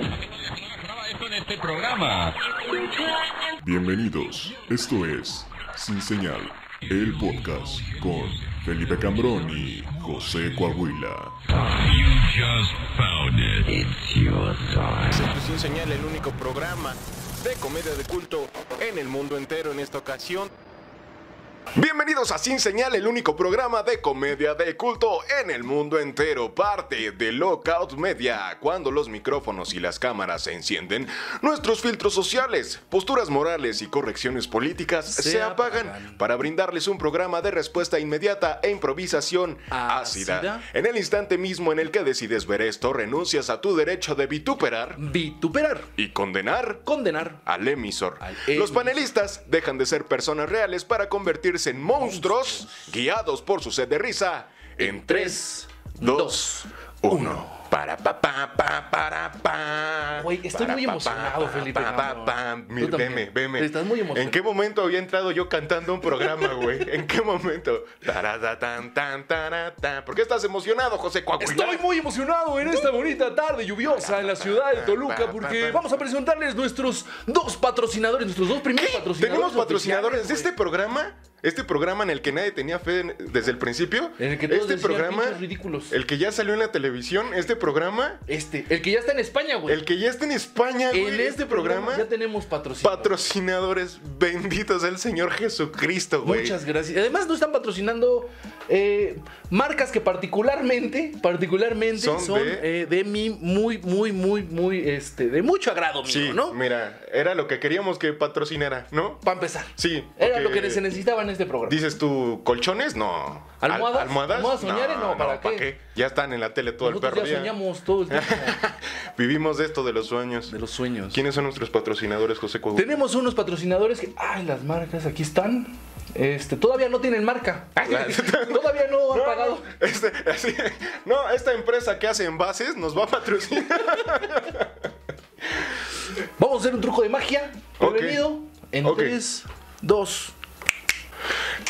en este programa. Bienvenidos, esto es Sin Señal, el podcast con Felipe Cambrón y José Coahuila. Sin señal, el único programa de comedia de culto en el mundo entero en esta ocasión. Bienvenidos a Sin Señal, el único programa de comedia de culto en el mundo entero, parte de Lockout Media. Cuando los micrófonos y las cámaras se encienden, nuestros filtros sociales, posturas morales y correcciones políticas se, apagan, para brindarles un programa de respuesta inmediata e improvisación ácida. ¿Ácida? En el instante mismo en el que decides ver esto, renuncias a tu derecho de vituperar Vituperar. y condenar Condenar. al emisor. Al Los emisor. panelistas dejan de ser personas reales para convertirse en monstruos guiados por su sed de risa en 3, 2, 1. Para pa pa pa para pa. Güey, estoy Para, muy pa, emocionado, pa, Felipe, pa, pa, pa. Tú Mi- también. Veme, veme. Estás muy emocionado. ¿En qué momento había entrado yo cantando un programa, güey? ¿En qué momento? Tarada, tan, tan. ¿Por qué estás emocionado, José Coahuila? Estoy muy emocionado en esta bonita tarde lluviosa en la ciudad de Toluca porque vamos a presentarles nuestros dos patrocinadores, nuestros dos primeros patrocinadores. Tenemos patrocinadores de este programa. Este programa en el que nadie tenía fe desde el principio. En el que todos este programa, ridículos. el que ya salió en la televisión, este programa. Este, el que ya está en España, güey. el que ya está en España, güey, en este programa ya tenemos patrocinadores. patrocinadores benditos del Señor Jesucristo, güey. Muchas gracias. Además, no están patrocinando eh, marcas que particularmente, particularmente Son son, de- eh, de mi muy, muy, muy, muy, este, de mucho agrado mío, Sí, ¿no? mira, era lo que queríamos que patrocinara, ¿no? Para empezar. Sí. Era lo que se necesitaba en este programa. Dices tú, ¿colchones? No. Al- ¿Almohadas? ¿Almohadas? ¿Almohadas soñares? No, ¿para qué? Ya están en la tele todo Nosotros el perro ya día. soñamos todo el tiempo Vivimos de esto de los sueños. de los sueños. ¿Quiénes son nuestros patrocinadores, José Coahuila? Tenemos unos patrocinadores que, ay, las marcas aquí están. Este, todavía no tienen marca. todavía no han No, pagado. no, este, así- no, esta empresa que hace envases nos va a patrocinar. Vamos a hacer un truco de magia. Ok. Prevenido. En Ok. 3, 2.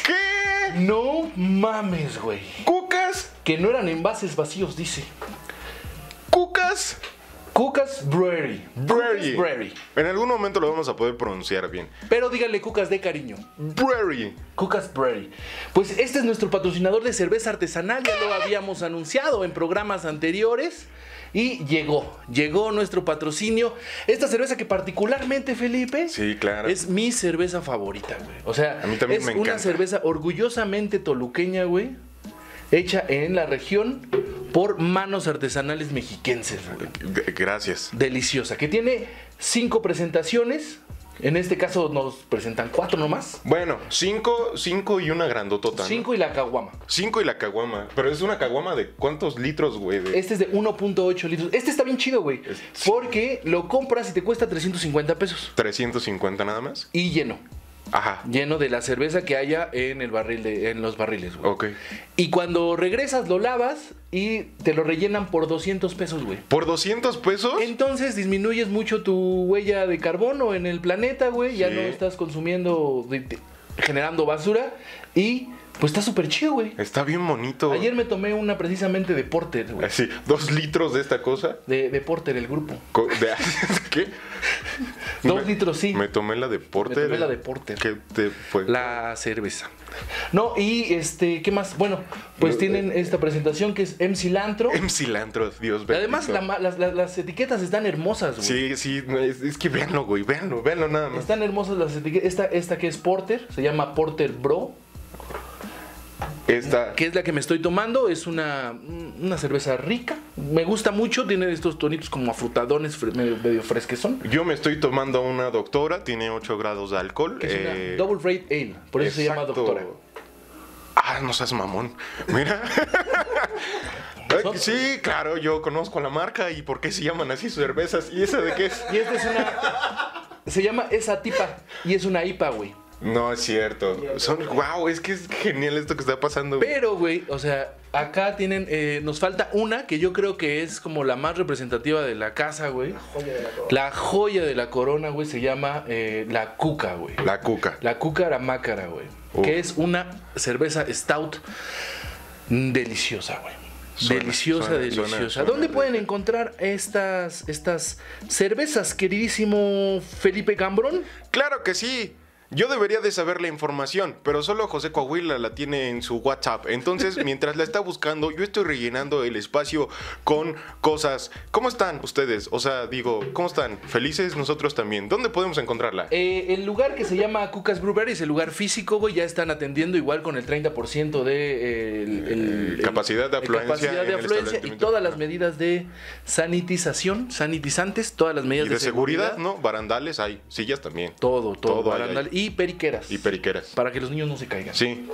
¿Qué? No mames, güey. ¿Cucas? Que no eran envases vacíos, dice. ¿Cucas? Cucas Brewery. Brewery. Cucas Brewery. En algún momento lo vamos a poder pronunciar bien. Pero díganle Cucas de cariño. Brewery. Cucas Brewery. Pues este es nuestro patrocinador de cerveza artesanal, ya lo habíamos anunciado en programas anteriores. Y llegó, llegó nuestro patrocinio. Esta cerveza que particularmente, Felipe, Sí, claro. es mi cerveza favorita, güey. O sea, A mí también es me una cerveza orgullosamente toluqueña, güey. Hecha en la región por manos artesanales mexiquenses, Gracias. Deliciosa, que tiene cinco presentaciones. En este caso nos presentan cuatro nomás. Bueno, cinco, cinco y una grandotota. ¿no? Cinco y la caguama. Cinco y la caguama. Pero es una caguama de cuántos litros, güey. De- Este es de 1.8 litros. Este está bien chido, güey. Porque lo compras y te cuesta 350 pesos. 350 nada más. Y lleno. Ajá. Lleno de la cerveza que haya en el barril de, en los barriles, güey. Ok. Y cuando regresas lo lavas y te lo rellenan por 200 pesos, güey. ¿Por 200 pesos? Entonces disminuyes mucho tu huella de carbono en el planeta, güey. Ya no estás consumiendo, generando basura. Y pues está súper chido, güey. Está bien bonito. Ayer me tomé una precisamente de Porter, güey. Así, dos litros de esta cosa. De, de Porter, el grupo. Co- de- ¿Qué? Dos Me- litros, sí. Me tomé la de Porter. Me tomé la de Porter. ¿Qué te fue? La cerveza. No, y este, ¿qué más? Bueno, pues No, tienen esta presentación que es M Cilantro. En cilantro, Dios Y Además, bendito. la ma- las, etiquetas están hermosas, güey. Sí, sí, es, es que véanlo, güey, véanlo, véanlo nada más. Están hermosas las etiquetas. Esta, esta que es Porter, se llama Porter Bro, Esta, que es la que me estoy tomando. Es una, una cerveza rica. Me gusta mucho, tiene estos tonitos como afrutadones medio, medio fresquezón. yo me estoy tomando una doctora, tiene 8 grados de alcohol. Que es eh, una Double Rate Ale, por eso se llama doctora. Ah, no seas mamón. Mira. Sí, claro, yo conozco la marca y por qué se llaman así sus cervezas. ¿Y esa de qué es? Y esta es una. Se llama esa tipa y es una IPA, güey. No es cierto. Son, wow, es que es genial esto que está pasando. güey. Pero, güey, o sea, acá tienen, eh, nos falta una que yo creo que es como la más representativa de la casa, güey. La joya de la corona, güey, se llama eh, la cuca, güey. La cuca. La cúcara mácara, güey. Uf. Que es una cerveza stout deliciosa, güey. Suena, deliciosa, suena, deliciosa. suena, suena ¿Dónde pueden rica. encontrar estas, estas cervezas, queridísimo Felipe Cambrón? Claro que sí. Yo debería de saber la información, pero solo José Coahuila la tiene en su WhatsApp. Entonces, mientras la está buscando, yo estoy rellenando el espacio con cosas. ¿Cómo están ustedes? O sea, digo, ¿cómo están? ¿Felices? Nosotros también. ¿Dónde podemos encontrarla? Eh, el lugar que se llama Cucas Brewery es el lugar físico, güey. Ya están atendiendo igual con el 30% de eh, el- el- el- Capacidad de afluencia capacidad de afluencia y todas las medidas de sanitización, sanitizantes, todas las medidas y de seguridad, ¿no? Barandales hay, sillas también. Todo, todo, Todo hay y periqueras. Y periqueras. para que los niños no se caigan. Sí.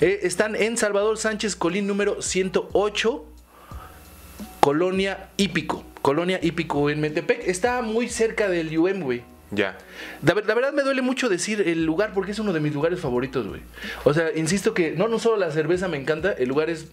Eh, están en Salvador Sánchez Colín número 108, Colonia Hípico. Colonia Hípico en Metepec. Está muy cerca del UM, güey. Ya. La, ver- la verdad me duele mucho decir el lugar porque es uno de mis lugares favoritos, güey. O sea, insisto que no solo la cerveza me encanta, el lugar es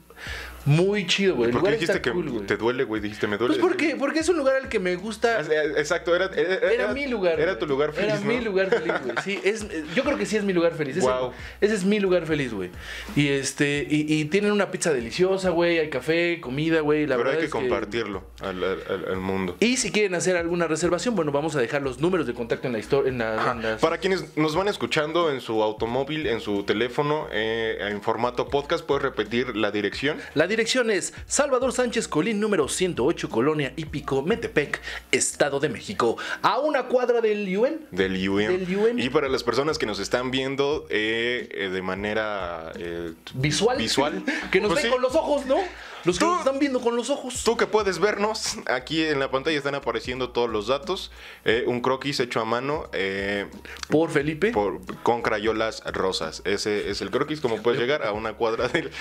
muy chido, güey. El ¿Por qué lugar dijiste está que cool, te duele, güey? Dijiste, me duele. Pues porque, porque es un lugar al que me gusta. Ah, eh, Exacto, era, era, Era mi lugar. Era tu lugar feliz, Era ¿no? mi lugar feliz, güey. Sí, es, eh, yo creo que sí es mi lugar feliz. Ese, Guau. ese es mi lugar feliz, güey. Y este, y, y tienen una pizza deliciosa, güey. Hay café, comida, güey. La Pero hay verdad que es compartirlo al, al- al mundo. Y si quieren hacer alguna reservación, bueno, vamos a dejar los números de contacto en la historia, en, la- en las- Para quienes nos van escuchando en su automóvil, en su teléfono, eh, en formato podcast, ¿puedes repetir la dirección? La dirección es Salvador Sánchez Colín, número 108, Colonia Hípico, Metepec, Estado de México. A una cuadra del UN. Del UN. Del UN. Y para las personas que nos están viendo eh, eh, de manera eh, Visual. visual, que nos pues ven sí. con los ojos, ¿no? Los que nos están viendo con los ojos. Tú que puedes vernos, aquí en la pantalla están apareciendo todos los datos. Eh, un croquis hecho a mano eh, Por Felipe. por- con crayolas rosas. Ese es el croquis, como puedes llegar a una cuadra del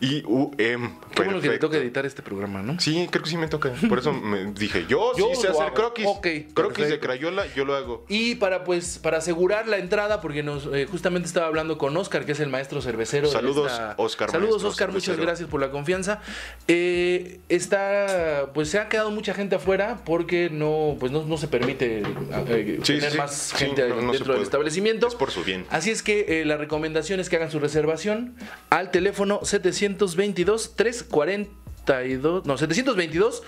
IUM. Qué bueno que le toca editar este programa, ¿no? Sí, creo que sí me toca. Por eso me dije, yo, Yo sí sé hacer hago. croquis. Ok, croquis de crayola, yo lo hago. Y para pues para asegurar la entrada, porque nos eh, justamente estaba hablando con Oscar, que es el maestro cervecero. de Saludos, esta- Óscar, Saludos, Oscar, muchas gracias por la confianza. Eh, está, pues se ha quedado mucha gente afuera porque no, pues no, no se permite eh, Sí, tener sí, más sí, gente no, no se dentro del establecimiento. Es por su bien. Así es que eh, la recomendación es que hagan su reservación al teléfono 722 340 no, 722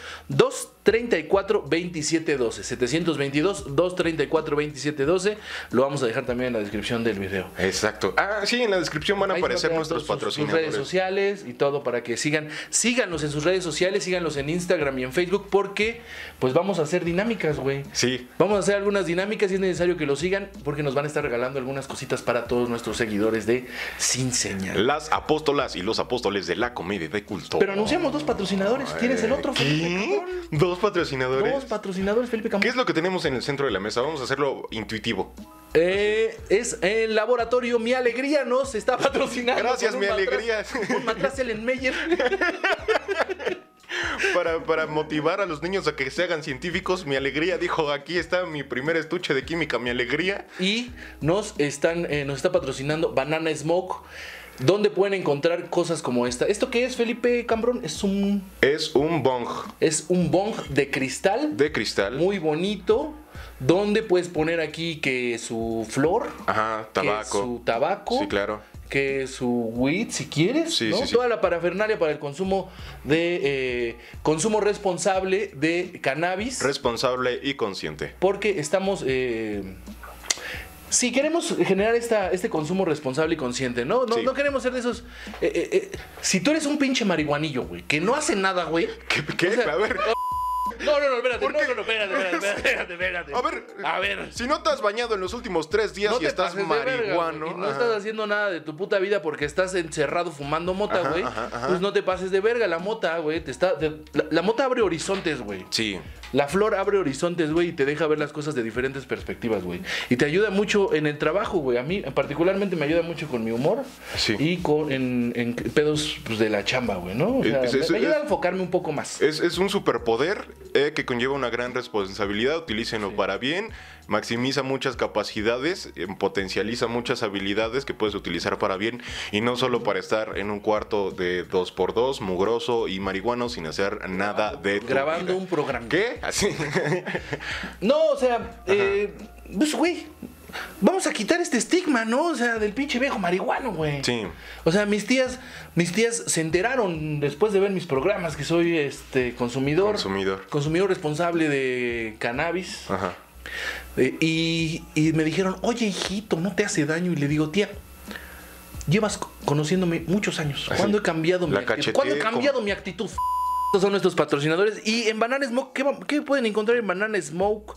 234 2712. 722 234 2712. Lo vamos a dejar también en la descripción del video. Exacto. Ah, sí, en la descripción van a Ahí aparecer nuestros sus- sus redes patrocinadores. sociales y todo para que sigan. Síganos en sus redes sociales, síganlos en Instagram y en Facebook porque pues vamos a hacer dinámicas, güey. Sí. Vamos a hacer algunas dinámicas y es necesario que lo sigan porque nos van a estar regalando algunas cositas para todos nuestros seguidores de Sin Señal. Las apóstolas y los apóstoles de la comedia de culto. Pero anunciamos dos patrocinadores. ¿Tienes el otro? ¿Qué? cabrón? ¿Dos patrocinadores? Dos patrocinadores, Felipe ¿Qué es lo que tenemos en el centro de la mesa? Vamos a hacerlo intuitivo. Eh, es el laboratorio Mi Alegría nos está patrocinando. Gracias, Mi matraz- Alegría. Un matraz Ellen Meyer. Para, para motivar a los niños a que se hagan científicos, mi alegría dijo, aquí está mi primer estuche de química, mi alegría. Y nos están, eh, nos está patrocinando Banana Smoke. Donde pueden encontrar cosas como esta. ¿Esto qué es, Felipe Cambrón? Es un, Es un bong es un bong de cristal. de cristal. Muy bonito. Donde puedes poner aquí que su flor. Ajá, que tabaco. su tabaco. Sí, claro. Que su weed, si quieres. Sí, ¿no? sí, sí. Toda la parafernalia para el consumo de eh, consumo responsable de cannabis. Responsable y consciente. porque estamos. eh, si queremos generar esta, este consumo responsable y consciente, ¿no? No, Sí. no queremos ser de esos. eh, eh, eh, si tú eres un pinche marihuanillo, güey, que no hace nada, güey. ¿Qué? qué? O sea, a ver, No, no, no, espérate, ¿Por no, no, no, espérate, espérate, espérate, espérate. a ver. A ver. Si no te has bañado en los últimos tres días No y estás verga, marihuano. y no ajá. estás haciendo nada de tu puta vida porque estás encerrado fumando mota, güey. Pues no te pases de verga. La mota, güey, te está. te- la, la mota abre horizontes, güey. Sí. La flor abre horizontes, güey, y te deja ver las cosas de diferentes perspectivas, güey. Y te ayuda mucho en el trabajo, güey. A mí, particularmente, me ayuda mucho con mi humor Sí. y con en, en pedos pues, de la chamba, güey, ¿no? O sea, Es- me- es- me, ayuda es- a enfocarme un poco más. Es, es un superpoder eh, que conlleva una gran responsabilidad. Utilícenlo para bien. Maximiza muchas capacidades, eh, potencializa muchas habilidades que puedes utilizar para bien. Y no solo para estar en un cuarto de 2x2, mugroso y marihuano sin hacer nada de tu Grabando vida. un programa. ¿Qué? Así. No, o sea, eh, pues, güey, vamos a quitar este estigma, ¿no? O sea, del pinche viejo marihuano, güey. Sí. O sea, mis tías, mis tías se enteraron después de ver mis programas que soy este consumidor. Consumidor. Consumidor responsable de cannabis. Ajá. Eh, y, y me dijeron, oye, hijito, no te hace daño. Y le digo, tía, llevas co- conociéndome muchos años. Así, ¿Cuándo he cambiado mi actitud? ¿Cuándo he como- cambiado mi actitud? Estos son nuestros patrocinadores. Y en Banana Smoke, ¿qué, pueden encontrar en Banana Smoke,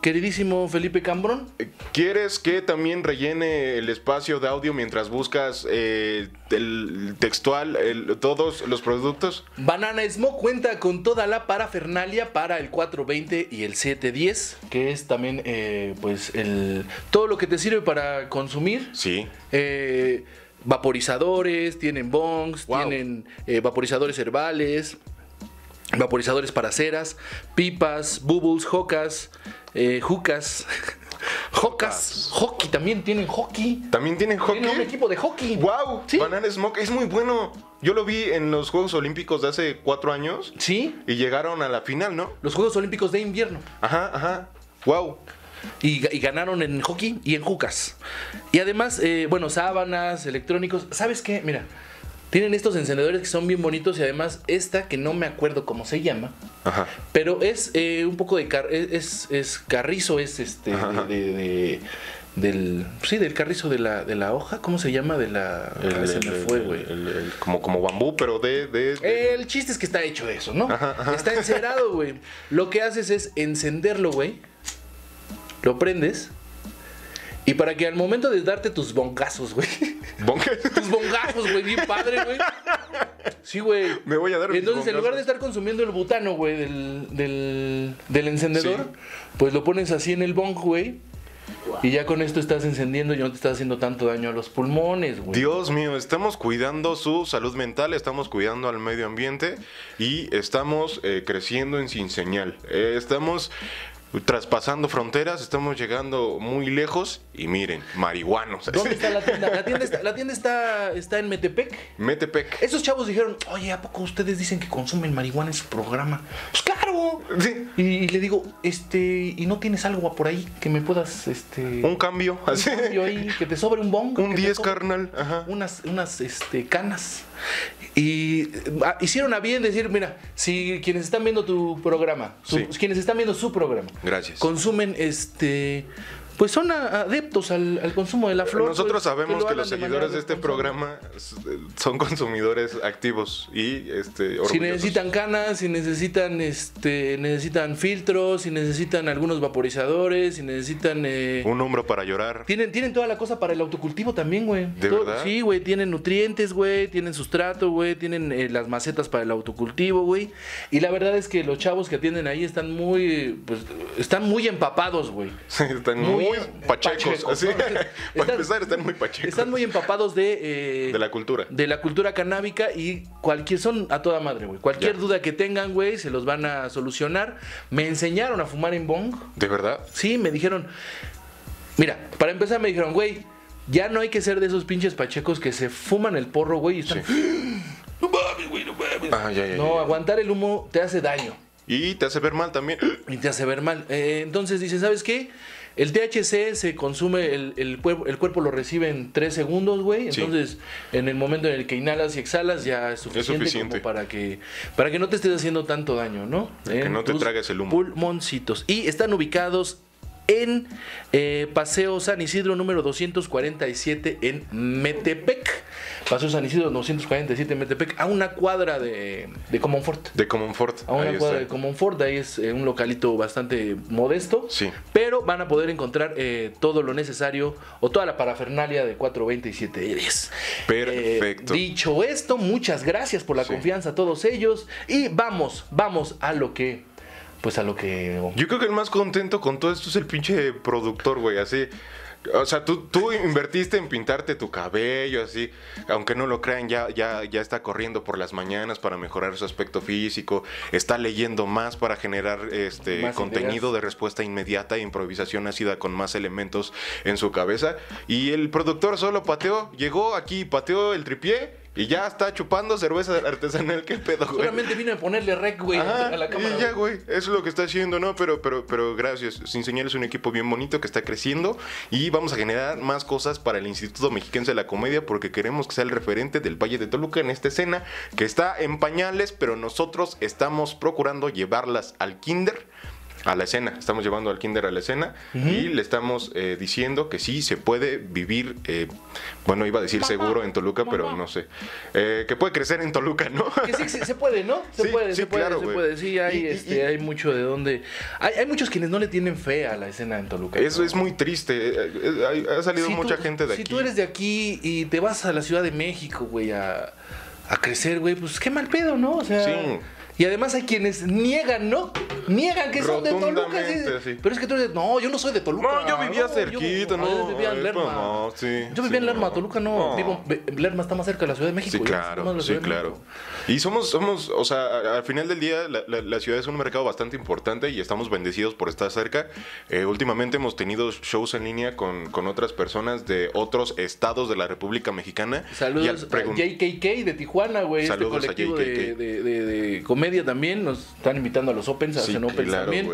queridísimo Felipe Cambrón? ¿Quieres que también rellene el espacio de audio mientras buscas eh, el textual, el- todos los productos? Banana Smoke cuenta con toda la parafernalia para el 420 y el 710, que es también eh, pues el todo lo que te sirve para consumir. Sí. Eh, vaporizadores, tienen bongs, Wow. tienen vaporizadores herbales, vaporizadores para ceras, pipas, bubbles, jocas, eh, jucas, jocas, hockey, también tienen hockey. ¿También tienen hockey? Tienen un equipo de hockey. ¡Wow! Sí. Banana Smoke es muy bueno. Yo lo vi en los Juegos Olímpicos de hace cuatro años Sí, y llegaron a la final, ¿no? los Juegos Olímpicos de invierno. Ajá, ajá. ¡Wow! Y ganaron en hockey y en jucas. Y además, eh, bueno, sábanas, electrónicos. ¿Sabes qué? Mira, tienen estos encendedores que son bien bonitos y además esta que no me acuerdo cómo se llama. Ajá. Pero es eh, un poco de car es, es carrizo, es este Ajá. de, de- de- del sí del carrizo de la, de la hoja, ¿cómo se llama? De la ah, se me fue, güey. el- el- como, como bambú, pero de. El chiste es que está hecho de eso, ¿no? Ajá, ajá. Está encerado, güey. Lo que haces es encenderlo, güey. Lo prendes. Y para que al momento de darte tus bongazos, güey. Bonga. Tus bongazos, güey, bien padre, güey. Sí, güey. Me voy a dar mis Entonces, en lugar de estar consumiendo el butano, güey, del, del, del encendedor, Sí. pues lo pones así en el bong, güey. Y ya con esto estás encendiendo y no te estás haciendo tanto daño a los pulmones, güey. Dios mío, estamos cuidando su salud mental, estamos cuidando al medio ambiente y estamos eh, creciendo en sin señal. Eh, estamos traspasando fronteras, estamos llegando muy lejos y miren, marihuanos. ¿Dónde está la tienda? La tienda está, la tienda está, está en Metepec. Metepec. Esos chavos dijeron, oye, ¿a poco ustedes dicen que consumen marihuana en su programa? Pues claro. Sí, Y, y le digo, este, ¿y no tienes algo por ahí que me puedas, este... un cambio. un así. cambio ahí, que te sobre un bong? Un que te 10, sobre carnal. Ajá. Unas, unas, este, canas. Y ah, hicieron a bien decir, mira, si quienes están viendo tu programa, su- Sí. quienes están viendo su programa, Gracias. consumen, este... Pues son a- adeptos al, al consumo de la flor. Nosotros pues, sabemos lo que los seguidores de este programa son consumidores activos y este Si necesitan canas, si necesitan este, necesitan filtros, si necesitan algunos vaporizadores, si necesitan eh, un hombro para llorar. tienen, tienen toda la cosa para el autocultivo también, güey. ¿De Todo- verdad? Sí, güey, tienen nutrientes, güey, tienen sustrato, güey, tienen eh, las macetas para el autocultivo, güey. Y la verdad es que los chavos que atienden ahí están muy, pues, están muy empapados, güey. están Muy muy, pachecos. pachecos. ¿no? Para Están- empezar, están muy pachecos. Están muy empapados de... eh, De la cultura. de la cultura canábica y cualquier son a toda madre, güey. Cualquier Ya. duda que tengan, güey, se los van a solucionar. Me enseñaron a fumar en bong. ¿De verdad? Sí, me dijeron. Mira, para empezar me dijeron, güey, ya no hay que ser de esos pinches pachecos que se fuman el porro, güey, y están. No mames, güey, no mames. Ah, ya, ya, no, aguantar el humo te hace daño Y te hace ver mal también. y te hace ver mal. Eh, entonces dice, ¿sabes qué? El THC se consume, el, el, cuerpo, el cuerpo lo recibe en 3 segundos, güey. Sí. Entonces, en el momento en el que inhalas y exhalas, ya es suficiente, suficiente. como para que, para que no te estés haciendo tanto daño, ¿no? Que no te tragues el humo. Pulmoncitos. Y están ubicados en eh, Paseo San Isidro número 247 en Metepec. Paseo San Isidro 247 en Metepec, a una cuadra de, de Comonfort. De Commonfort. A una Ahí cuadra de. Comonfort, ahí es eh, un localito bastante modesto. Sí. Pero van a poder encontrar eh, todo lo necesario o toda la parafernalia de 427 10. Perfecto. Dicho esto, muchas gracias por la Sí. confianza a todos ellos. Y vamos, vamos a lo que. Pues a lo que. Yo creo que el más contento con todo esto es el pinche productor, güey, así. O sea, tú, tú invertiste en pintarte tu cabello, así. Aunque no lo crean, ya, ya, ya está corriendo por las mañanas para mejorar su aspecto físico. Está leyendo más para generar este Más contenido ideas. de respuesta inmediata e improvisación ácida con más elementos en su cabeza. Y el productor solo pateó, llegó aquí, pateó el tripié Y ya está chupando cerveza artesanal, qué pedo, güey. Solamente vino a ponerle rec, güey, Ajá, a la cámara. y ya, güey, eso es lo que está haciendo, ¿no? Pero, pero, pero gracias. Sin Señal es un equipo bien bonito que está creciendo y vamos a generar más cosas para el Instituto Mexiquense de la Comedia porque queremos que sea el referente del Valle de Toluca en esta escena que está en pañales, pero nosotros estamos procurando llevarlas al kinder. A la escena, estamos llevando al kinder a la escena y le estamos eh, diciendo que sí se puede vivir, eh, bueno, iba a decir seguro en Toluca, pero no sé, Eh, que puede crecer en Toluca, ¿no? Que sí, sí, se puede, ¿no? Se Sí, puede, sí, se puede, claro, se puede. Sí, hay, Y- este, y- hay mucho de donde... Hay, hay muchos quienes no le tienen fe a la escena en Toluca. Eso ¿no? es muy triste. eh, eh, Ha salido Si mucha tú- gente de si aquí. tú eres de aquí y te vas a la Ciudad de México, güey, a, a crecer, güey, pues qué mal pedo, ¿no? O sea... Sí. Y además hay quienes niegan, ¿no? Niegan que son de Toluca. Sí. sí. Pero es que tú eres, no, yo no soy de Toluca. No, yo vivía yo- cerquita, no, Yo vivía en Lerma. no, sí, yo vivía en Lerma, no. Toluca no. No. Vivo, Lerma está más cerca de la Ciudad de México. Sí, claro, sí, claro. Y somos, somos, o sea, a- al final del día, la, la- la ciudad es un mercado bastante importante y estamos bendecidos por estar cerca. Eh, últimamente hemos tenido shows en línea con, con otras personas de otros estados de la República Mexicana. Saludos a JKK de Tijuana, güey. Este Saludos a colectivo de, JKK. de- de- de comedia también. Nos están invitando a los Opens, Sí, hacen Opens claro, también.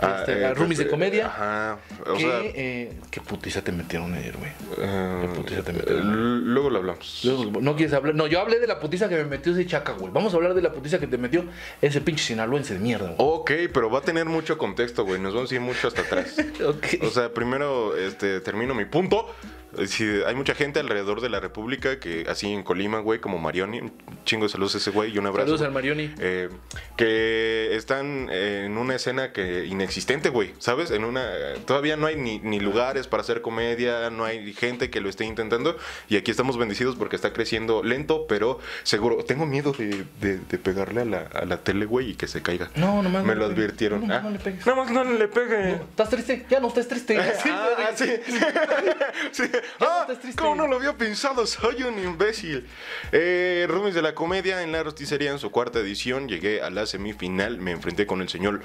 Este, a Roomies de comedia. Ajá. O ¿Qué, sea, eh, qué putiza te metieron ayer, güey? eh, qué putiza te metieron. l- luego lo hablamos. Luego, No quieres hablar. No, yo hablé de la putiza que me metió ese chaca, güey. Vamos a hablar de la putiza que te metió ese pinche sinaloense de mierda, güey. Ok, pero va a tener mucho contexto, güey. Nos vamos a ir mucho hasta atrás. O sea, primero este, termino mi punto. Sí, hay mucha gente alrededor de la República que, así en Colima, güey, como Marioni, un chingo de saludos a ese güey y un abrazo. Saludos al Marioni. Eh, que están en una escena que inexistente, güey, ¿sabes? En una todavía no hay ni, ni lugares para hacer comedia, no hay gente que lo esté intentando y aquí estamos bendecidos porque está creciendo lento, pero seguro. Tengo miedo de, de- de pegarle a la, a la tele, güey, y que se caiga. No, nomás Me no lo le pegues. advirtieron. No, Ah, no le pegues. Nada más no le pegue. ¿Estás triste? Ya no estés triste. Ah, sí. Sí. Ah, triste. ¿Cómo no lo había pensado? Soy un imbécil. Eh, Rubens de la Comedia en la rosticería en su cuarta edición. Llegué a la semifinal. Me enfrenté con el señor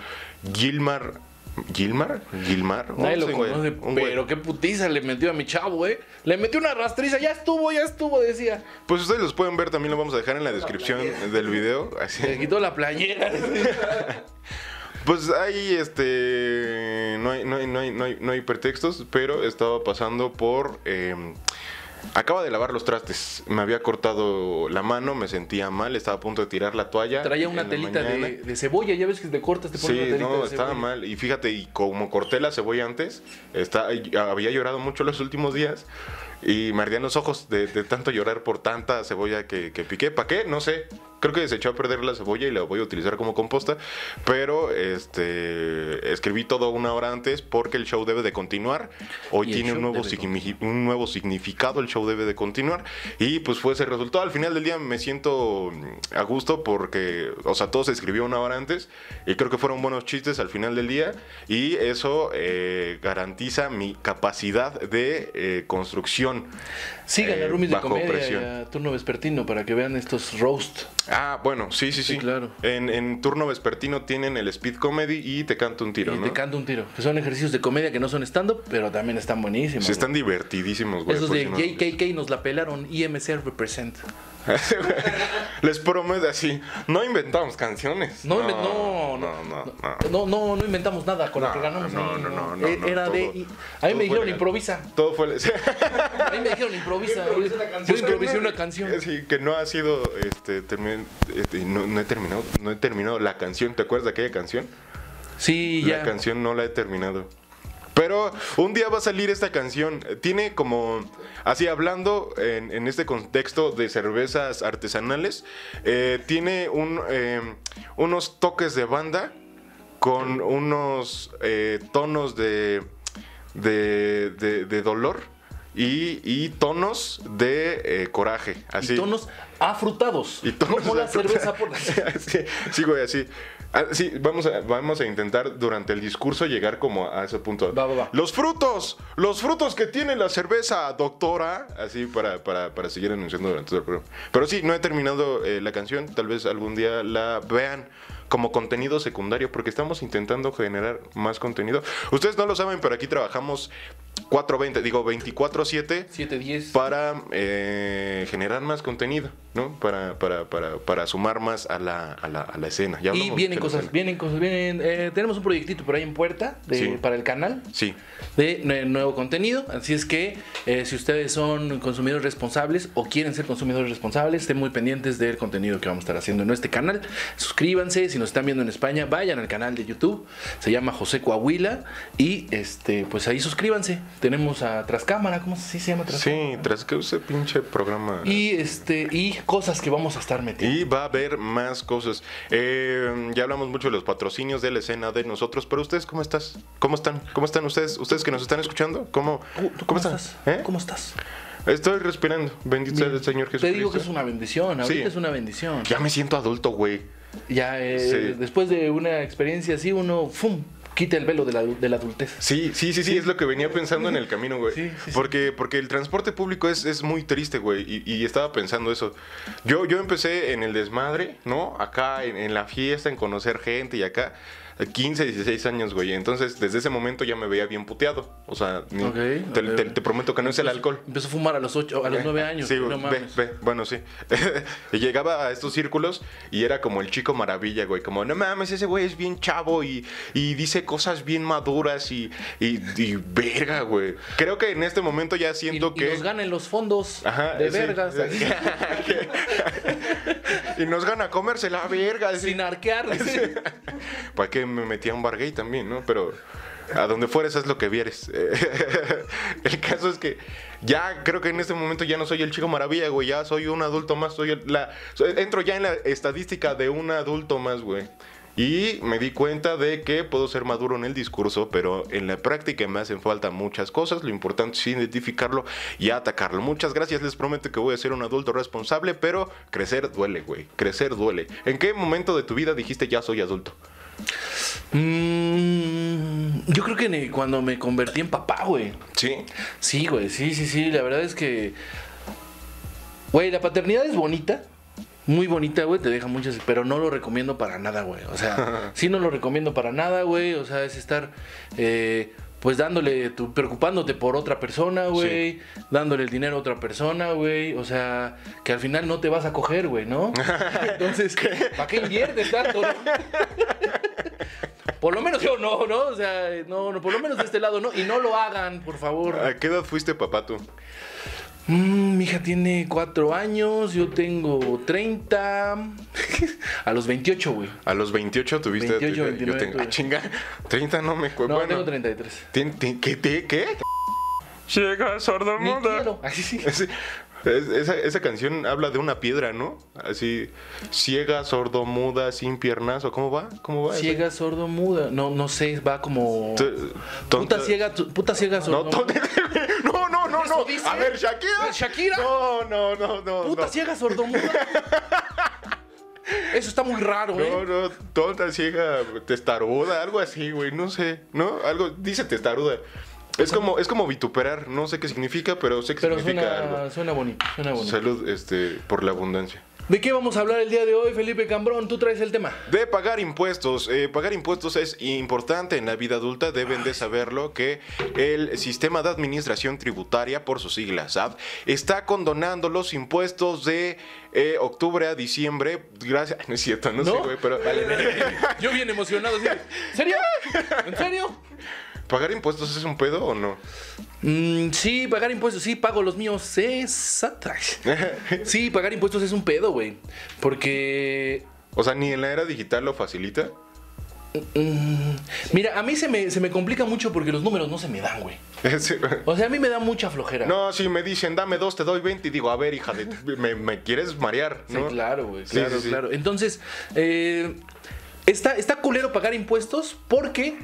Gilmar. ¿Gilmar? ¿Gilmar? Nadie lo güey. conoce, Un güey. pero qué putiza le metió a mi chavo, eh. Le metió una rastriza, ya estuvo, ya estuvo, decía. Pues ustedes los pueden ver, también lo vamos a dejar en la descripción del video. Así. Se quitó la playera. Pues hay este. No hay, no hay, no hay, no hay, no hay pretextos, pero estaba pasando por. eh, acaba de lavar los trastes. Me había cortado la mano, me sentía mal, estaba a punto de tirar la toalla. Traía una telita de, de cebolla, ya ves que te cortas, te pones Sí, una telita no, de estaba cebolla. mal. Y fíjate, y como corté la cebolla antes, está, había llorado mucho los últimos días. Y me ardían los ojos de, de tanto llorar por tanta cebolla que, que piqué. ¿Para qué? No sé. Creo que se echó a perder la cebolla y la voy a utilizar como composta. Pero este escribí todo una hora antes porque el show debe de continuar. Hoy tiene un nuevo, un nuevo significado. El show debe de continuar. Y pues fue ese resultado. Al final del día me siento mm, a gusto porque, o sea, todo se escribió una hora antes. Y creo que fueron buenos chistes al final del día. Y eso eh, garantiza mi capacidad de eh, construcción. Sigan a eh, Roomies de Comedia presión. y a Turno Vespertino para que vean estos roast. Ah, bueno, sí, sí, sí. Sí, claro. En, en turno vespertino tienen el speed comedy y te canto un tiro, y ¿no? te canto un tiro. Que son ejercicios de comedia que no son stand-up, pero también están buenísimos. Sí, güey. están divertidísimos, güey. Esos de si no- JKK nos la pelaron. IMC represent. Les prometo así, no inventamos canciones. No, no, no, no, no. No, no, no inventamos nada con lo No, que ganamos. no, no, no, no, no, Era todo- de. A mí me dijeron improvisa. Todo fue... sí. A mí me dijeron improvisa. Yo improvisé una canción. Sí, que no ha sido, este, este, no, no he terminado, no he terminado la canción. ¿Te acuerdas de aquella canción? Sí, La ya. canción no la he terminado. Pero un día va a salir esta canción. Tiene como, así hablando en, en este contexto de cervezas artesanales, eh, tiene un, eh, unos toques de banda con unos eh, tonos de, de, de- de dolor y, y tonos de eh, coraje. Así. Y tonos afrutados. Y tonos como la cerveza por sí, sí, güey, así. Ah, sí, vamos a, vamos a intentar durante el discurso llegar como a ese punto. Va, va, va. Los frutos, los frutos que tiene la cerveza, doctora. Así para, para, para seguir anunciando durante todo el programa. Pero sí, no he terminado eh, la canción. Tal vez algún día la vean como contenido secundario porque estamos intentando generar más contenido. Ustedes no lo saben, pero aquí trabajamos 420, digo 24-7 710. para eh, generar más contenido, ¿no? Para, para, para, para sumar más a la, a la, a la escena. Ya Y vienen cosas, vienen cosas, vienen. eh, tenemos un proyectito por ahí en puerta de- Sí. para el canal Sí, de nue- nuevo contenido. Así es que eh, si ustedes son consumidores responsables o quieren ser consumidores responsables, estén muy pendientes del contenido que vamos a estar haciendo en este canal. Suscríbanse, si nos están viendo en España, vayan al canal de YouTube. Se llama José Coahuila y este, pues ahí suscríbanse. Tenemos a Trascámara, ¿cómo se se llama Trascámara? sí, tras que pinche programa. Y este y cosas que vamos a estar metiendo. Y va a haber más cosas. Eh, ya hablamos mucho de los patrocinios de la escena de nosotros, pero ustedes cómo estás? ¿Cómo están? ¿Cómo están ustedes? ¿Ustedes que nos están escuchando? ¿Cómo, ¿Tú- tú cómo están? estás? ¿Eh? ¿Cómo estás? Estoy respirando. Bendito sea el Señor Te Jesucristo. digo que es una bendición, ahorita Sí. es una bendición. Ya me siento adulto, güey. Ya eh, Sí. después de una experiencia así, uno ¡fum! quita el velo de la, de la adultez. Sí, sí, sí, sí, es lo que venía pensando en el camino, güey. Sí, sí, sí. Porque, porque el transporte público es, es muy triste, güey. Y, y estaba pensando eso. Yo, yo empecé en el desmadre, ¿no? Acá en, en la fiesta, en conocer gente y acá. 15, 16 años, güey. Entonces, desde ese momento ya me veía bien puteado. O sea, ni- te, ok. te- te prometo que no es el alcohol. Empezó a fumar a los ocho, a los nueve años. Sí, no ve, ve, bueno, sí. y llegaba a estos círculos y era como el chico maravilla, güey. Como, no mames, ese güey es bien chavo y, y dice cosas bien maduras y, y, y verga, güey. Creo que en este momento ya Y, siento y que... nos ganan los fondos Ajá, de sí. vergas. y nos gana comerse la verga. sin arquear. ¿Para qué me metí a un bar gay también, no? Pero a donde fueres es lo que vieres. el caso es que ya creo que en este momento ya no soy el chico maravilla, güey. Ya soy un adulto más. Soy la, entro ya en la estadística de un adulto más, güey. Y me di cuenta de que puedo ser maduro en el discurso, pero en la práctica me hacen falta muchas cosas. Lo importante es identificarlo y atacarlo. Muchas gracias, les prometo que voy a ser un adulto responsable, pero crecer duele, güey. Crecer duele. ¿En qué momento de tu vida dijiste ya soy adulto? Mm, yo creo que cuando me convertí en papá, güey. Sí. Sí, güey, sí, sí, sí. La verdad es que. Güey, la paternidad es bonita. Muy bonita, güey, te deja muchas, pero no lo recomiendo para nada, güey. O sea, sí no lo recomiendo para nada, güey. O sea, es estar, eh, pues dándole, tu, preocupándote por otra persona, güey. Dándole el dinero a otra persona, güey. O sea, que al final no te vas a coger, güey, ¿no? Entonces, ¿para qué inviertes tanto, no? Por lo menos yo no, ¿no? O sea, no, no, por lo menos de este lado no. Y no lo hagan, por favor. ¿A qué edad fuiste papá tú? Mm, mi hija tiene cuatro años, yo tengo 30. a los 28, güey. A los 28 tuviste. 28, yo 29 tengo, tuve. ah, chinga, 30 no me cuento. No, tengo 33. ¿Qué? ¿Qué? ¿Qué? Llega Ni sordomuda. quiero. Así sí. Es- esa, esa canción habla de una piedra, ¿no? Así, ciega, sordomuda, sin piernas, ¿o cómo va? ¿Cómo va? Ciega, sordo, muda. No, no sé, va como. Tonta- Puta ciega, puta ciega, No, sordo. no, no, no, Eso no. dice. A ver, Shakira. ¿Shakira? No, no, no, no. puta no. ciega, sordo, muda. Eso está muy raro, No, ¿eh? no, tonta, ciega, testaruda, algo así, güey, no sé, ¿no? Algo, dice testaruda. Es como, es como vituperar, no sé qué significa, pero sé que Pero significa suena, algo. suena bonito, suena bonito. Salud, este, por la abundancia. ¿De qué vamos a hablar el día de hoy, Felipe Cambrón? Tú traes el tema. De pagar impuestos. Eh, pagar impuestos es importante en la vida adulta. Deben de saberlo que el sistema de administración tributaria, por sus siglas SAT, está condonando los impuestos de eh, octubre a diciembre. Gracias. No es cierto, no, sé, güey, pero. Yo bien emocionado. ¿En serio? ¿En serio? ¿Pagar impuestos es un pedo o no? Mm, sí, pagar impuestos, sí, pago los míos. Exacto. Sí, pagar impuestos es un pedo, güey. Porque. O sea, ni en la era digital lo facilita. mm, mira, a mí se me, se me complica mucho porque los números no se me dan, güey. Sí. O sea, a mí me da mucha flojera. No, si me dicen dame dos, te doy 20 y digo, a ver, hija, de, me, me quieres marear, Sí, ¿no? claro, güey. Sí, Claro, sí, sí. claro. Entonces, eh, está, está culero pagar impuestos porque.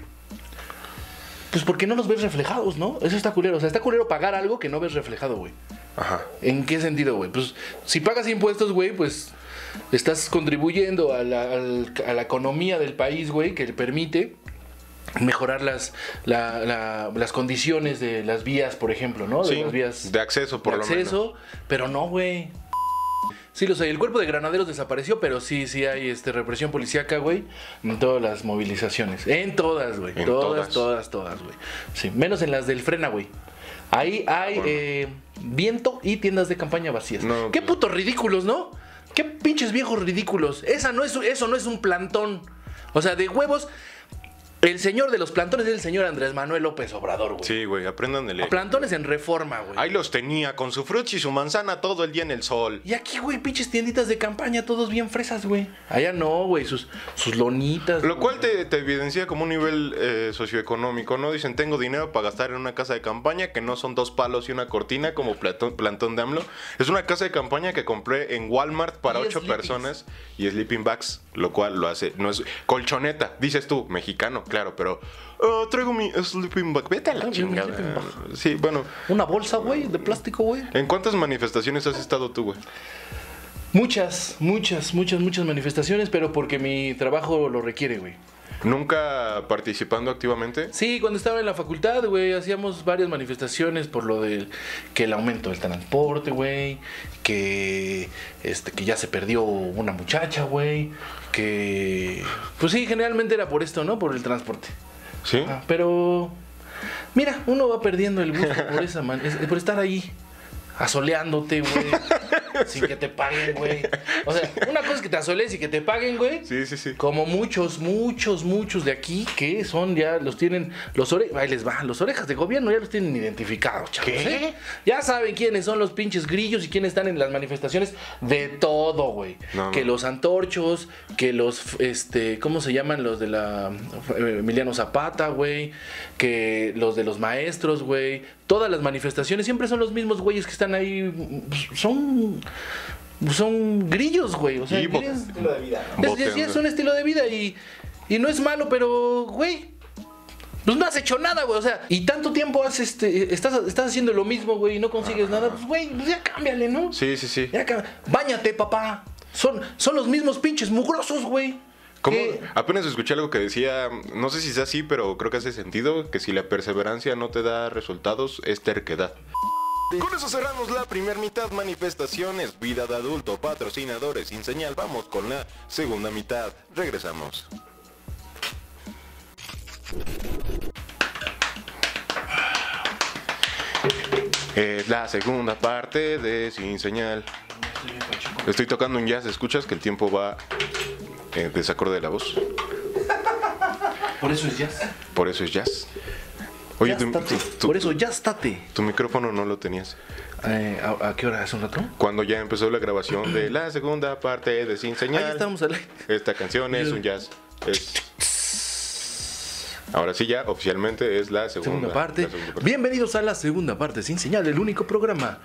Pues porque no los ves reflejados, ¿no? Eso está culero. O sea, está culero pagar algo que no ves reflejado, güey. Ajá. ¿En qué sentido, güey? Pues si pagas impuestos, güey, pues estás contribuyendo a la, a la economía del país, güey, que le permite mejorar las, la- la- las condiciones de las vías, por ejemplo, ¿no? De Sí, las vías de acceso, por de lo acceso, menos. pero no, güey. Sí los hay. El cuerpo de granaderos desapareció, pero sí, sí hay este, represión policíaca, güey. En todas las movilizaciones. En todas, güey. En Todas, todas. todas, güey. Sí, menos en las del frena, güey. Ahí hay eh, viento y tiendas de campaña vacías. No, Qué putos ridículos, ¿no? Qué pinches viejos ridículos. Esa no es, eso no es un plantón. O sea, de huevos. El señor de los plantones es el señor Andrés Manuel López Obrador, güey. Sí, güey, aprendan de leer. Plantones en reforma, güey. Ahí los tenía con su fruta y su manzana todo el día en el sol. Y aquí, güey, pinches tienditas de campaña, todos bien fresas, güey. Allá no, güey, sus, sus lonitas. Lo cual te, te evidencia como un nivel eh, socioeconómico, ¿no? Dicen, tengo dinero para gastar en una casa de campaña que no son dos palos y una cortina como Platón- plantón de AMLO. Es una casa de campaña que compré en Walmart para Y ocho personas y sleeping bags, lo cual lo hace, no es colchoneta, dices tú, mexicano, claro, pero "Ah, traigo mi sleeping bag, vete a la chingada. Sí, bueno, Una bolsa, güey, de plástico, güey. ¿en cuántas manifestaciones has estado tú, güey? Muchas, muchas, muchas, muchas manifestaciones, pero porque mi trabajo lo requiere, güey. ¿Nunca participando activamente? Sí, cuando estaba en la facultad, güey, hacíamos varias manifestaciones por lo del que el aumento del transporte, güey, que este que ya se perdió una muchacha, güey, que pues sí, generalmente era por esto, ¿no? Por el transporte. Sí. Ah, pero mira, uno va perdiendo el gusto por esa man- por estar ahí asoleándote, güey, sin que te paguen, güey. O sea, una cosa es que te asolees y que te paguen, güey. Sí, sí, sí. Como muchos, muchos, muchos de aquí que son ya los tienen los ore ahí les va, los orejas de gobierno ya los tienen identificados, chavos. ¿Qué? ¿eh? Ya saben quiénes son los pinches grillos y quiénes están en las manifestaciones de todo, güey. No, que no. los antorchos, que los este, ¿cómo se llaman los de la eh, Emiliano Zapata, güey? Que los de los maestros, güey. Todas las manifestaciones siempre son los mismos güeyes que están ahí son son grillos, güey, o sea, Y grillos- Estilo de vida, ¿no? es, es- un estilo de vida y, y no es malo, pero, güey, pues no has hecho nada, güey. O sea, y tanto tiempo has, este, estás, estás haciendo lo mismo, güey, y no consigues nada, pues, güey, pues ya cámbiale, ¿no? Sí, sí, sí. Ya Báñate, papá. Son, son los mismos pinches mugrosos, güey. ¿Cómo? Apenas escuché algo que decía, no sé si sea así, pero creo que hace sentido, que si la perseverancia no te da resultados, es terquedad. Con eso cerramos la primera mitad, manifestaciones, vida de adulto, patrocinadores, sin señal. Vamos con la segunda mitad. Regresamos. Es la segunda parte de Sin Señal. Estoy tocando un jazz, ¿escuchas que el tiempo va en desacorde de la voz? Por eso es jazz. Por eso es jazz. Oye, tu- Por eso ya estate. tu micrófono no lo tenías. Eh, ¿a, a qué hora? ¿Hace un rato? Cuando ya empezó la grabación de la segunda parte de Sin Ahí Señal, estamos al aire. esta canción es un jazz. Es... Ahora sí, ya oficialmente es la segunda, Segunda parte. la segunda parte. Bienvenidos a la segunda parte, sin señal, el único programa.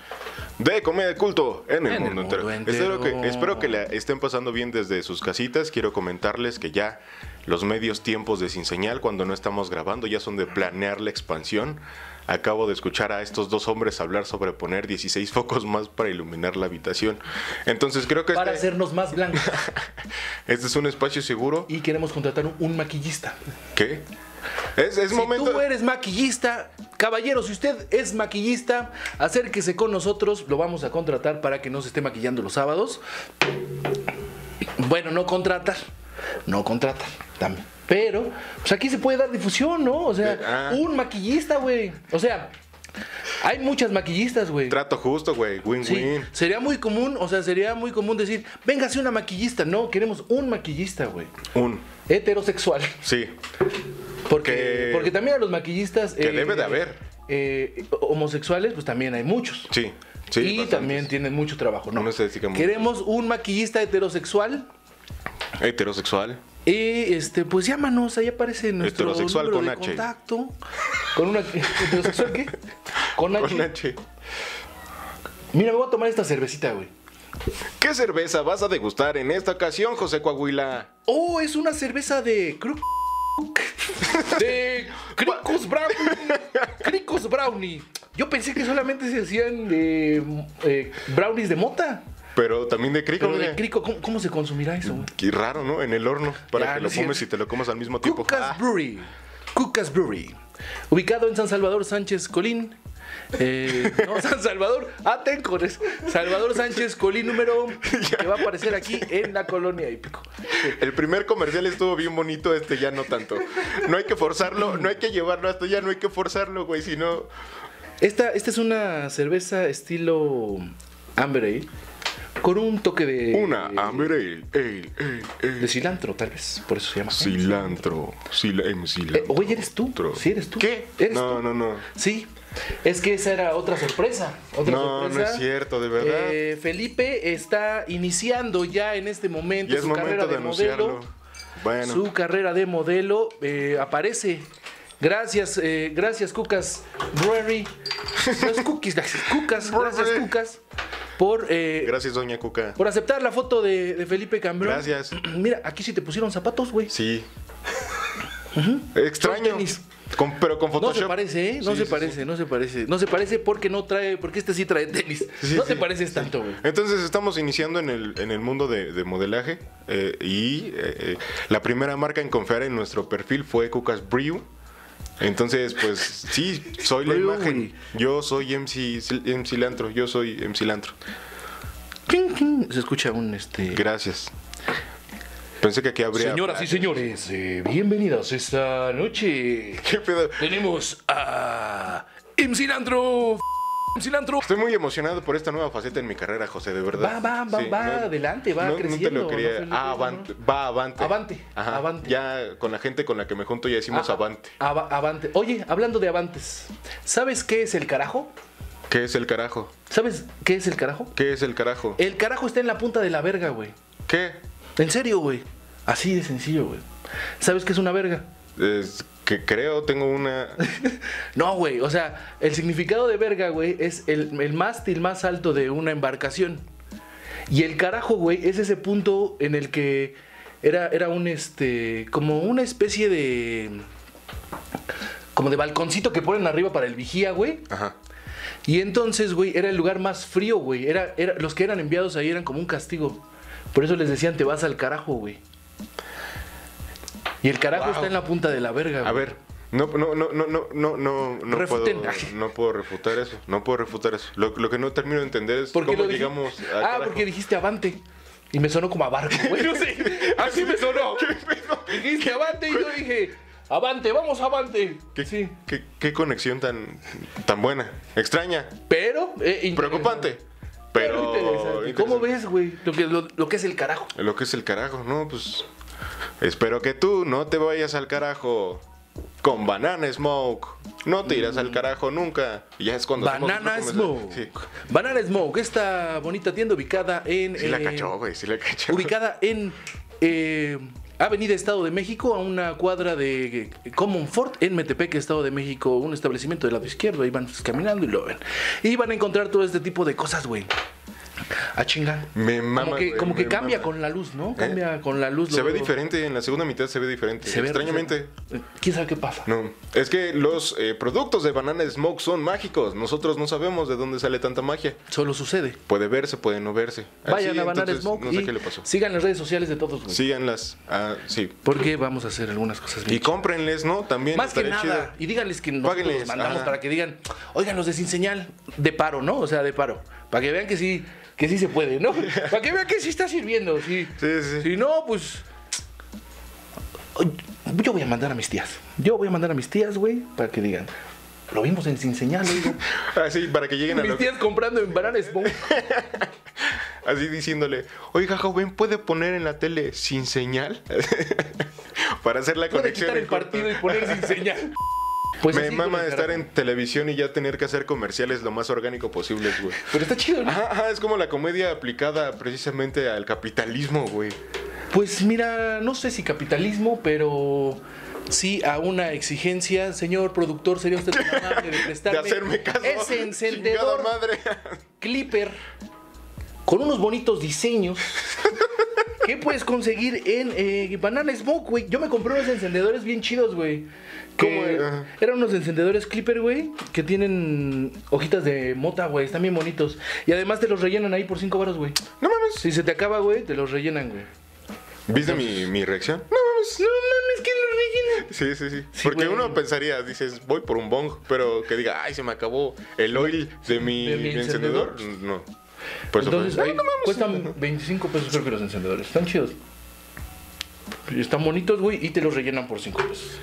De comedia de culto en el, En el mundo, entero. mundo Espero, entero. que, espero que la estén pasando bien desde sus casitas. Quiero comentarles que ya los medios tiempos de Sin Señal, cuando no estamos grabando, ya son de planear la expansión. Acabo de escuchar a estos dos hombres hablar sobre poner 16 focos más para iluminar la habitación. Entonces creo que Para este, hacernos más blancos. este es un espacio seguro. y queremos contratar un maquillista. ¿Qué? Es, es Si momento... tú eres maquillista, caballero, si usted es maquillista, acérquese con nosotros, lo vamos a contratar para que no se esté maquillando los sábados. Bueno, no contratar, no contratar también. Pero, pues aquí se puede dar difusión, ¿no? O sea, Eh, ah. un maquillista, güey. O sea, hay muchas maquillistas, güey. Trato justo, güey. Win-win. Sí, sería muy común, o sea, sería muy común decir, véngase una maquillista. No, queremos un maquillista, güey. Un. Heterosexual. Sí. Porque, Que- porque también a los maquillistas. Que debe de haber. eh, homosexuales, pues también hay muchos. Sí. Sí. y bastantes. también tienen mucho trabajo, ¿no? Queremos un maquillista heterosexual. Heterosexual. Y este, pues llámanos, ahí aparece nuestro Heterosexual número con de H. contacto. Con una heterosexual qué? Con H. Con H. Mira, me voy a tomar esta cervecita, güey. ¿Qué cerveza vas a degustar en esta ocasión, José Coahuila? Oh, es una cerveza de Cru- de Cricos Brownie. Cricos Brownie. Yo pensé que solamente se hacían de eh, brownies de mota. Pero también de crico, Pero de crico, ¿cómo, cómo se consumirá eso? güey? Qué raro, ¿no? En el horno, para Ya, que lo es comes y te lo comas al mismo tiempo. Cucas Ah, Brewery. Cucas Brewery. Ubicado en San Salvador Sánchez Colín. Eh, no, San Salvador, Atencones. Salvador Sánchez Colín número que va a aparecer aquí en la colonia hípico. El primer comercial estuvo bien bonito, este ya no tanto. No hay que forzarlo, no hay que llevarlo hasta ya, no hay que forzarlo, güey, si no... Esta, esta es una cerveza estilo Amber Ale, con un toque de. Una Amber Ale, ale, ale, ale. De cilantro, tal vez. Por eso se llama. Cilantro, cila- em, cilantro. Eh, Oye, ¿eres tú? Sí, eres tú. ¿Qué? ¿Eres no, tú? no, no. Sí. Es que esa era otra sorpresa. Otra No, no sorpresa. es cierto, de verdad. Eh, Felipe está iniciando ya en este momento es su carrera de de modelo. Bueno, Su carrera de modelo eh, aparece. Gracias, eh, gracias Cucas Brewery. No es cookies, gracias Cucas, gracias. Cucas por, eh, gracias, doña Cuca. por aceptar la foto de, de Felipe Cambrón. Gracias. Mira, aquí sí te pusieron zapatos, güey. Sí. Extraño. Son tenis. Con- pero con No Photoshop. se parece, ¿eh? No Sí, se sí, parece, sí. no se parece. No se parece porque no trae, porque este sí trae tenis. No te pareces tanto, güey. Entonces estamos iniciando en el, en el mundo de, de modelaje eh, y eh, eh, la primera marca en confiar en nuestro perfil fue Cucas Brew. Entonces, pues sí, soy la imagen. Yo soy MC, MC Lantro, yo soy MC Lantro. Se escucha un este. Gracias. Pensé que aquí habría... Señoras y señores, eh, bienvenidos esta noche. ¿Qué pedo? Tenemos a M. Cilantro. Estoy muy emocionado por esta nueva faceta en mi carrera, José, de verdad. Va, va, va, va, adelante, va no, No te creciendo, lo quería. no, ah, no, avante, no. va avante. Avante, Ajá, avante. Ya con la gente con la que me junto ya decimos Ah, avante. ava- avante. Oye, hablando de avantes, ¿sabes qué es el carajo? ¿Qué es el carajo? ¿Sabes qué es el carajo? ¿Qué es el carajo? El carajo está en la punta de la verga, güey. ¿Qué? En serio, güey. Así de sencillo, güey. ¿Sabes qué es una verga? Es que creo tengo una. No, güey. O sea, el significado de verga, güey, es el, el mástil más alto de una embarcación. Y el carajo, güey, es ese punto en el que era, era un, este, como una especie de... Como de balconcito que ponen arriba para el vigía, güey. Ajá. Y entonces, güey, era el lugar más frío, güey. Era, era, los que eran enviados ahí eran como un castigo. Por eso les decían, te vas al carajo, güey. Y el carajo Wow. está en la punta de la verga, güey. A ver. No, no, no, no, no, no, no, no Refuten. puedo, no puedo refutar eso, no puedo refutar eso. Lo, lo que no termino de entender es ¿Por qué cómo llegamos Ah, carajo. porque dijiste avante. Y me sonó como a barco, güey. No sé. Así me sonó. Dijiste avante y yo dije, avante, vamos avante. ¿Qué, Sí. qué, qué conexión tan, tan buena, extraña, Pero. eh, preocupante, pero interesante. ¿Cómo ves, güey? Lo que, lo, lo que es el carajo. Lo que es el carajo, no, pues. Espero que tú no te vayas al carajo con Banana Smoke. No te irás al carajo nunca. Y ya es cuando Banana Smoke. Banana Smoke, esta bonita tienda ubicada en. Sí, sí la eh, cachó, güey, sí la cachó. ubicada en eh, Avenida Estado de México, a una cuadra de eh, Common Fort, en Metepec, Estado de México, un establecimiento del lado izquierdo. Ahí van ustedes caminando y lo ven. Y van a encontrar todo este tipo de cosas, güey. A chingar. Me mama, como que, cambia mama. con la luz, ¿no? ¿Eh? Cambia con la luz. Se ve diferente, en la segunda mitad se ve diferente. Se Extrañamente. ¿Quién sabe qué pasa? No, es que los eh, productos de Banana Smoke son mágicos. Nosotros no sabemos de dónde sale tanta magia. Solo sucede. Puede verse, puede no verse. Vayan Así, a Banana entonces, Smoke No sé y qué le pasó. sigan las redes sociales de todos, güey. Síganlas. Ah, sí. Porque vamos a hacer algunas cosas bien Y cómprenles, ¿no? También. Más que nada. chido. Y díganles que nosotros Páguenles, los mandamos ajá. para que digan, oigan, los de sin señal, de paro, ¿no? O sea, de paro. Para que vean que sí, que sí se puede, ¿no? para que vean que sí está sirviendo. Sí. Sí, sí. Si no, pues. Yo voy a mandar a mis tías. Yo voy a mandar a mis tías, güey, para que digan. Lo vimos en sin señal, oiga. Así, para que lleguen a Mis tías comprando en Banana Smoke. Así diciéndole, oiga, joven, ¿puede poner en la tele sin señal? para hacer la Puede conexión. quitar el corto. partido y poner sin señal. Pues Me mama estar en televisión y ya tener que hacer comerciales lo más orgánico posible, güey. Pero está chido, ¿no? Ajá, ajá, es como la comedia aplicada precisamente al capitalismo, güey. Pues mira, no sé si capitalismo, pero sí a una exigencia. Señor productor, sería usted tan amable de De prestarme hacerme caso. ese encendedor madre. clipper con unos bonitos diseños que puedes conseguir en eh, Banana Smoke, güey. Yo me compré unos encendedores bien chidos, güey. ¿Cómo? Que Ajá. eran unos encendedores clipper, güey, que tienen hojitas de mota, güey. Están bien bonitos. Y además te los rellenan ahí por 5 baros, güey. No mames. Si se te acaba, güey, te los rellenan, güey. ¿Viste mi, mi reacción? No mames. No mames, que los rellenan. Sí, sí, sí. Sí, Porque güey. uno pensaría, dices, voy por un bong, pero que diga, ay, se me acabó el oil de mi, ¿De mi encendedor. No. Por eso Entonces, "Ay, no mames". cuestan 25 pesos creo que los encendedores. Están chidos. Están bonitos, güey, y te los rellenan por 5 pesos.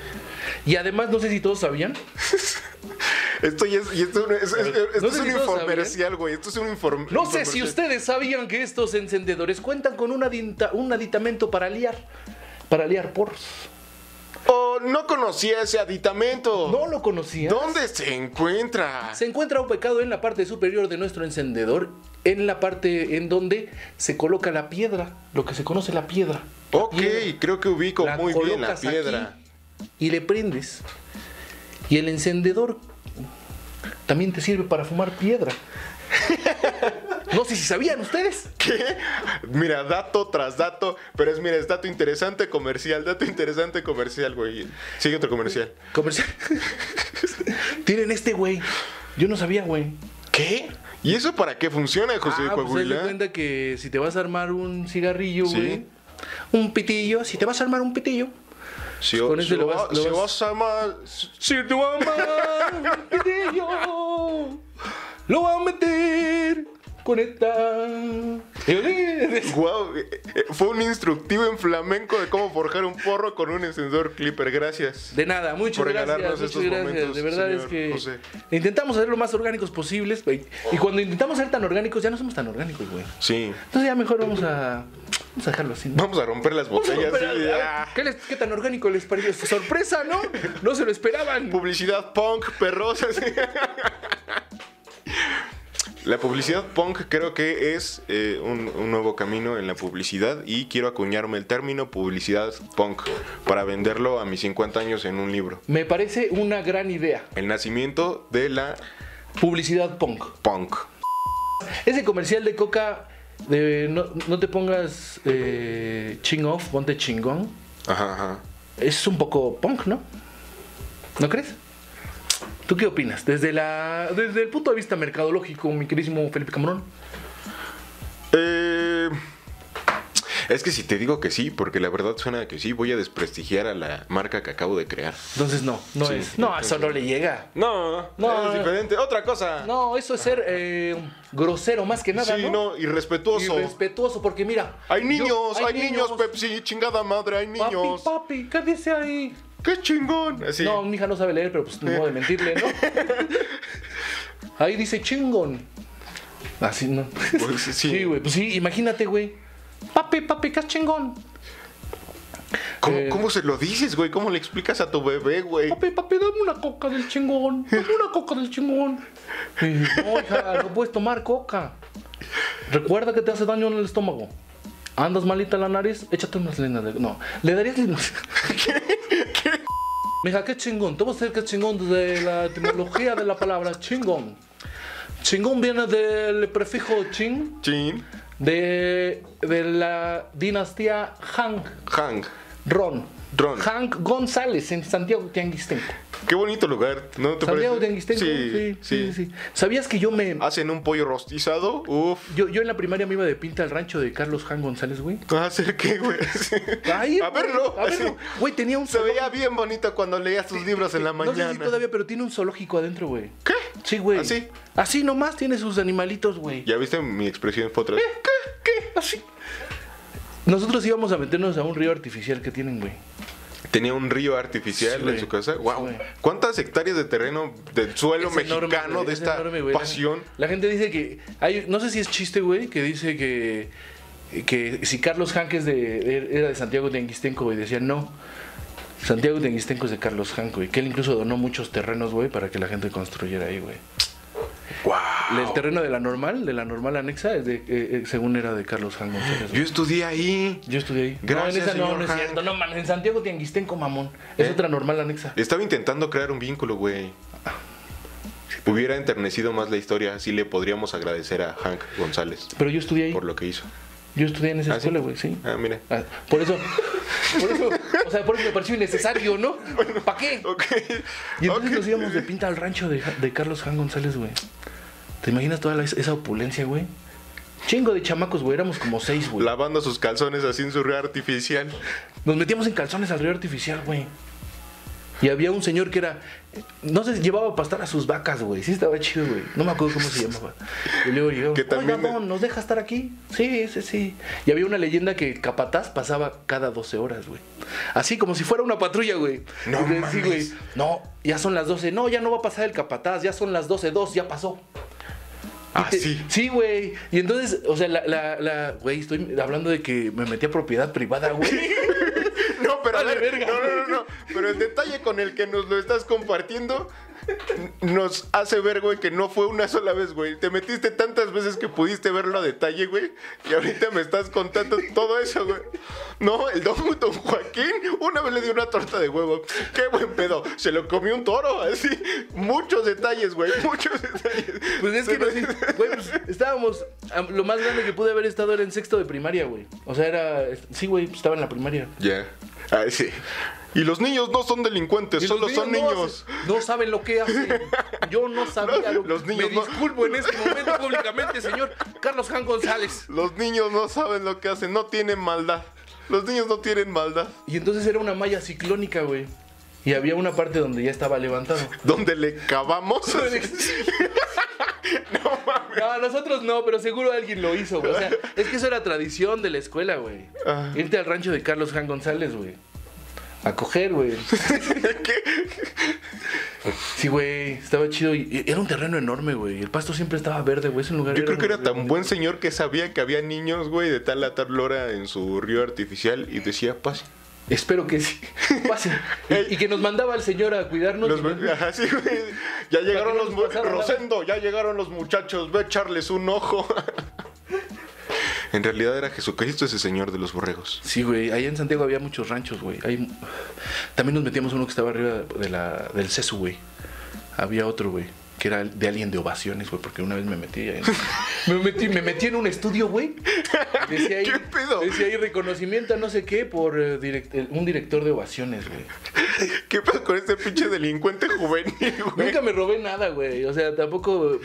Y además, no sé si todos sabían, Esto ya es, y esto es, es- es- esto No es sé un si infomercial, güey. Esto es un informe. no sé si ustedes sabían que estos encendedores cuentan con un, adita- un aditamento para liar, para liar porros. Oh, no conocía ese aditamento. ¿No lo conocían? ¿Dónde se encuentra? Se encuentra un pecado en la parte superior de nuestro encendedor, en la parte en donde se coloca la piedra, lo que se conoce la piedra. La Ok, piedra. creo que ubico La muy bien la piedra. aquí y le prendes. Y el encendedor también te sirve para fumar piedra. No sé si sabían ustedes. ¿Qué? Mira, dato tras dato, pero es, mira, es dato interesante comercial, dato interesante comercial, güey. Sigue otro comercial. Comercial. Tienen este güey. Yo no sabía, güey. ¿Qué? ¿Y eso para qué funciona, José ah, pues haz de Coahuila? cuenta que si te vas a armar un cigarrillo, Sí. güey. Un pitillo, si te vas a armar un pitillo. Si, con si ese lo va- vas- lo si vas- vas a amar- Si te vas a armar un pitillo, lo va a meter con esta. Guau, eh, eh, fue un instructivo en flamenco de cómo forjar un porro con un encendedor clipper. Gracias. De nada, muchas Por gracias. regalarnos Muchas estos gracias. momentos, de verdad es que José. intentamos ser lo más orgánicos posibles. Y cuando intentamos ser tan orgánicos, ya no somos tan orgánicos, güey. Sí. Entonces ya mejor vamos a, vamos a dejarlo así. ¿no? Vamos a romper las botellas. romper al- ah. ¿Qué, les- qué tan orgánico les pareció? Sorpresa, ¿no? No se lo esperaban. Publicidad punk, perrosa. La publicidad punk creo que es eh, un, un nuevo camino en la publicidad y quiero acuñarme el término publicidad punk para venderlo a mis 50 años en un libro. Me parece una gran idea. El nacimiento de la Publicidad punk. punk. Ese comercial de coca de no, no te pongas eh, ching off, ponte chingón. Ajá, ajá. Es un poco punk, ¿no? ¿No crees? ¿Tú qué opinas? Desde, la, desde el punto de vista mercadológico, mi queridísimo Felipe Camarón. Eh, es que si te digo que sí, porque la verdad suena que sí, voy a desprestigiar a la marca que acabo de crear. Entonces no, no Sí, es. No, eso no le llega. No, No, es diferente. Otra cosa. No, eso es ser eh, grosero más que nada, sí, ¿no? no, irrespetuoso. Irrespetuoso, porque mira. Hay yo- niños, hay, niños, Pepsi, chingada madre, hay Papi, niños. papi, ¿qué dice ahí? ¡Qué chingón! Así. No, mi hija no sabe leer, pero pues no modo de mentirle, ¿no? Ahí dice chingón. Así, ¿no? Pues, sí. Sí, güey. Pues sí, imagínate, güey. Papi, papi, ¿qué es chingón? ¿Cómo, eh, cómo se lo dices, güey? ¿Cómo le explicas a tu bebé, güey? Papi, papi, dame una coca del chingón. Dame una coca del chingón. No, hija, no puedes tomar coca. Recuerda que te hace daño en el estómago. Andas malita en la nariz, échate unas líneas de. No, le darías líneas. Mija, qué chingón. Te voy a decir que es chingón desde la etimología de la palabra chingón. Chingón viene del prefijo ching Chin, de, de la dinastía Han. Hank. Ron. Ron. Hank González en Santiago Tianguistenco. Qué bonito lugar, ¿no te Santiago parece? Tianguistenco. Sí, sí, sí, ¿Sabías que yo me. Hacen un pollo rostizado, uf. Yo, yo en la primaria me iba de pinta al rancho de Carlos Han González, güey. ¿A hacer qué, güey? Ahí, a verlo. A verlo. Güey, tenía un Se veía bien bonito cuando leías tus libros en la No mañana. sé si todavía, pero tiene un zoológico adentro, güey. ¿Qué? Sí, güey. ¿Así? Así nomás tiene sus animalitos, güey. ¿Ya viste mi expresión fue otra vez? ¿Qué? ¿Qué? Así. Nosotros íbamos a meternos a un río artificial que tienen, güey. Tenía un río artificial Sí, en su casa. Wow. ¿cuántas hectáreas de terreno del suelo Es mexicano enorme, de es esta enorme, pasión? La, gente dice que hay, no sé si es chiste, güey, que dice que que si Carlos es de, era de Santiago de Anguistenco, güey, decían no. Santiago de Anguistenco es de Carlos Hank, güey, que él incluso donó muchos terrenos, güey, para que la gente construyera ahí, güey. Wow. El terreno de la normal, de la normal anexa, es de, eh, eh, según era de Carlos Hank González. Yo estudié ahí. Yo estudié ahí. Gracias, no, en esa no, señor no es cierto. No mames, en Santiago de Anguistenco, mamón. Es ¿Eh? otra normal anexa. Estaba intentando crear un vínculo, güey. Hubiera enternecido más la historia, sí le podríamos agradecer a Hank González Pero yo estudié ahí. por lo que hizo. Yo estudié en esa ¿Ah, escuela, güey, sí. Ah, mire. Ah, por eso, por eso, o sea, por eso me pareció innecesario, ¿no? ¿Para qué? Ok. Y entonces nos íbamos de pinta al rancho de, de Carlos Jan González, güey. ¿Te imaginas toda la- esa opulencia, güey? Chingo de chamacos, güey, éramos como seis, güey. Lavando sus calzones así en su río artificial. Nos metíamos en calzones al río artificial, güey. Y había un señor que era. No sé, llevaba a pastar a sus vacas, güey. Sí, estaba chido, güey. No me acuerdo cómo se llamaba. Y luego también- Oiga, don, ¿nos deja estar aquí? Sí, sí, sí. Y había una leyenda que el Capataz pasaba cada 12 horas, güey. Así como si fuera una patrulla, güey. No sí, güey. No, ya son las 12. No, ya no va a pasar el Capataz. Ya son las 12, 2, ya pasó. Ah, te- sí. Sí, güey. Y entonces, o sea, la, la, la- güey, estoy hablando de que me metí a propiedad privada, güey. No, pero a Vale, ver, verga, no, no, no. Pero el detalle con el que nos lo estás compartiendo nos hace ver, güey, que no fue una sola vez, güey. Te metiste tantas veces que pudiste verlo a detalle, güey. Y ahorita me estás contando todo eso, güey. No, el don, don Joaquín una vez le dio una torta de huevo. Qué buen pedo. Se lo comió un toro, así. Muchos detalles, güey. Muchos detalles. Pues es que güey, pues estábamos, am- lo más grande que pude haber estado era en sexto de primaria, güey. O sea, era, sí, güey, pues estaba en la primaria. Ya. Ay, sí. Y los niños no son delincuentes, Y solo son no niños. No, saben lo que hacen. Yo no sabía No, lo los niños Me no- disculpo en este momento públicamente, señor Carlos Jan González. Los niños no saben lo que hacen, no tienen maldad. Los niños no tienen maldad. Y entonces era una malla ciclónica, güey. Y había una parte donde ya estaba levantado. Donde le cavamos. no mames. No, nosotros no, pero seguro alguien lo hizo, güey. O sea, es que eso era tradición de la escuela, güey. Ah. Irte al rancho de Carlos Jan González, güey. A coger, güey. ¿Qué? Sí, güey, estaba chido. Y era un terreno enorme, güey. El pasto siempre estaba verde, güey. Ese lugar Yo creo que era tan bonito. buen señor que sabía que había niños, güey, de tal a tal hora en su río artificial y decía, pase. Espero que sí. Pasen. Y, y que nos mandaba el señor a cuidarnos. Los, y ajá, sí. Ya llegaron los. Rosendo, ya llegaron los muchachos, ve a echarles un ojo. en realidad era Jesucristo ese señor de los borregos. Sí, güey. Allá en Santiago había muchos ranchos, güey. Ahí- También nos metíamos uno que estaba arriba de la, del CESU, güey. Había otro, güey. Que era de alguien de ovaciones, güey. Porque una vez me metí ahí. me, metí, me metí en un estudio, güey. Decía ahí, ¿Qué pedo? Decía ahí reconocimiento a no sé qué por eh, direct- el- un director de ovaciones, güey. ¿Qué pasa con este pinche delincuente juvenil, güey? Nunca me robé nada, güey. O sea, tampoco.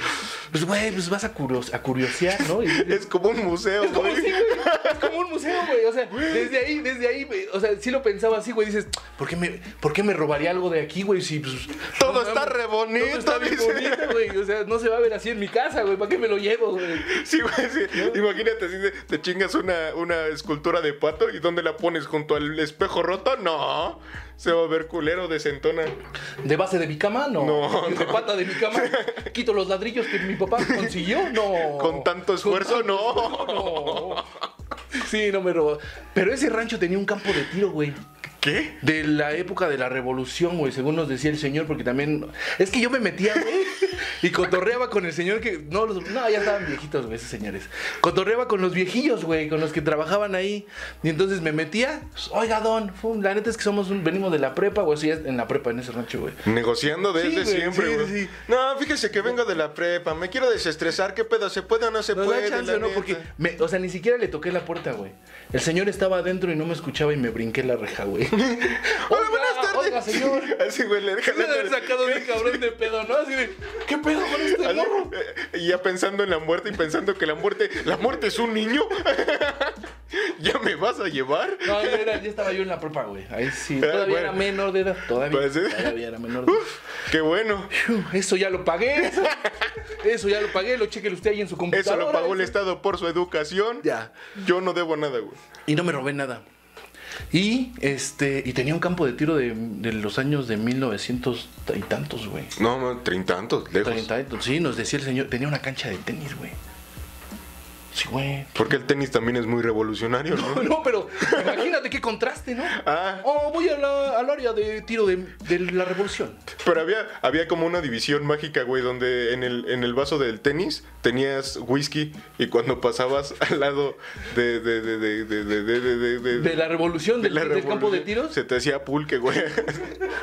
Pues, güey, pues vas a, curios- a curiosear, ¿no? Y Es como un museo, Es como, güey. sí, güey, es como un museo, güey. O sea, desde ahí, desde ahí, güey, o sea, sí lo pensaba así, güey. Dices, ¿por qué me, por qué me robaría algo de aquí, güey? Si, pues, Todo no está re bonito, Todo está bien dice. Güey. O sea, no se va a ver así en mi casa, güey. ¿Para qué me lo llevo, güey? Sí, güey, sí. Imagínate si te, te chingas una, una escultura de pato y ¿dónde la pones? ¿Junto al espejo roto? No. Se va a ver culero de centona. ¿De base de mi cama? No. No, ¿De pata de mi cama? ¿Quito los ladrillos que mi papá consiguió? No. Con tanto esfuerzo, no. No. Sí, no me robó. Pero ese rancho tenía un campo de tiro, güey. ¿Qué? De la época de la revolución, güey, según nos decía el señor, porque también. Es que yo me metía, güey, y cotorreaba con el señor que. No, los- no ya estaban viejitos, güey, esos señores. Cotorreaba con los viejillos, güey, con los que trabajaban ahí. Y entonces me metía, pues, oiga, don, fum, la neta es que somos un, venimos de la prepa, güey, sí, en la prepa, en ese rancho, güey. Negociando desde Sí, siempre, güey. sí. No, fíjese que vengo de la prepa. Me quiero desestresar. ¿Qué pedo? ¿Se puede o no se puede? chance, la ¿no? neta? Porque, me- o sea, ni siquiera le toqué la puerta, güey. El señor estaba adentro y no me escuchaba y me brinqué la reja, güey. Hola, buenas tardes. Oiga, señor. Así, güey, le haber sacado bien cabrón de pedo, ¿no? Así de, ¿qué pedo con este morro? eh, Y ya pensando en la muerte y pensando que la muerte, la muerte es un niño. ¿Ya me vas a llevar? No, ya, era- ya estaba yo en la prepa, güey. Ahí sí. Ah, Todavía bueno. era menor de edad. Todavía, Pues, ¿eh? todavía era menor de edad. Uf, qué bueno. Eso ya lo pagué. Eso, eso ya lo pagué. Lo cheque usted ahí en su Eso computadora. lo pagó el eso. Estado por su educación. Ya. Yo no debo nada, güey. Y no me robé nada. Y este y tenía un campo de tiro de, de los años de 1900 y tantos, güey. No, no, treintantos, lejos. Treinta y tantos. Sí, nos decía el señor. Tenía una cancha de tenis, güey. Sí, güey. Porque el tenis también es muy revolucionario, ¿no? No, pero imagínate qué contraste, ¿no? Ah. Oh, voy a la- al área de tiro de, de la revolución. Pero había, había como una división mágica, güey, donde en el, en el vaso del tenis tenías whisky y cuando pasabas al lado de, de, de, de, de, de, de, de- de- De la revolución, de del, la del campo de revolución, tiros. Se te hacía pulque, güey.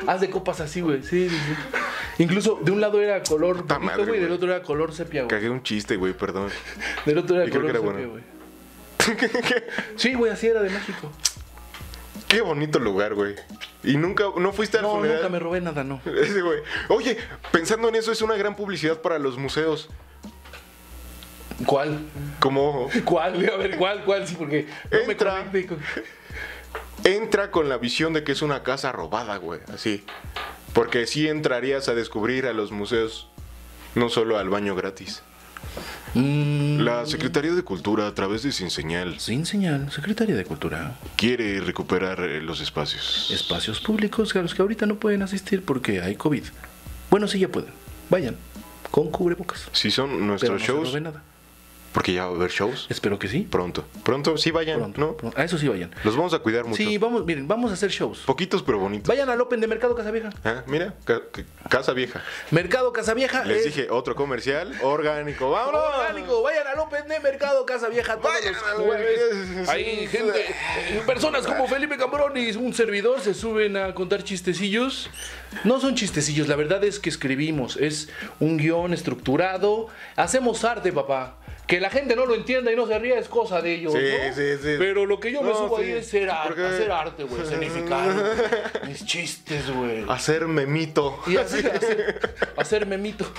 Haz de copas así, güey. Sí, sí, sí. Incluso de un lado era color Puta bonito, madre, güey, del otro era color sepia, güey. Cagué un chiste, güey, perdón. Del otro era Y creo que era bueno. Sí, güey, así era de México. Qué bonito lugar, güey. Y nunca, no fuiste al No, funeral. nunca me robé nada, no. Ese, güey. Oye, pensando en eso, es una gran publicidad para los museos. ¿Cuál? Como ¿Cuál? A ver, ¿cuál? ¿Cuál? Sí, porque no Entra. con- entra con la visión de que es una casa robada, güey, así. Porque sí entrarías a descubrir a los museos, no solo al baño gratis. Mm, La Secretaría de Cultura, a través de Sin Señal, sin señal, Secretaría de Cultura. quiere recuperar eh, los espacios. Espacios públicos a los que ahorita no pueden asistir porque hay COVID. Bueno, sí ya pueden. Vayan, con cubrebocas. Si son Pero nuestros no se shows, roben nada. Porque ya va a haber shows Espero que sí. pronto. Pronto, sí vayan, Pronto, ¿no? pronto. A eso sí vayan. Los vamos a cuidar mucho. Sí, vamos, miren, vamos a hacer shows. Poquitos pero bonitos. Vayan al Open de Mercado Casa Vieja. Ah, mira, ca- ca- casa vieja. Mercado Casa Vieja. Les es dije otro comercial orgánico. ¡Vámonos! orgánico. Vayan al Open de Mercado Casa Vieja todos Vayan los jueves. Hay gente, eh, personas como Felipe Cambrón y un servidor se suben a contar chistecillos. No son chistecillos, la verdad es que escribimos. Es un guion estructurado. Hacemos arte, papá. Que la gente no lo entienda y no se ría es cosa de ellos. Sí, ¿no? sí, sí. Pero lo que yo me No, subo ahí sí, es ser arte, porque- hacer arte, güey. Escenificar mis chistes, güey. Hacer memito. Y hacer, hacer, hacer memito.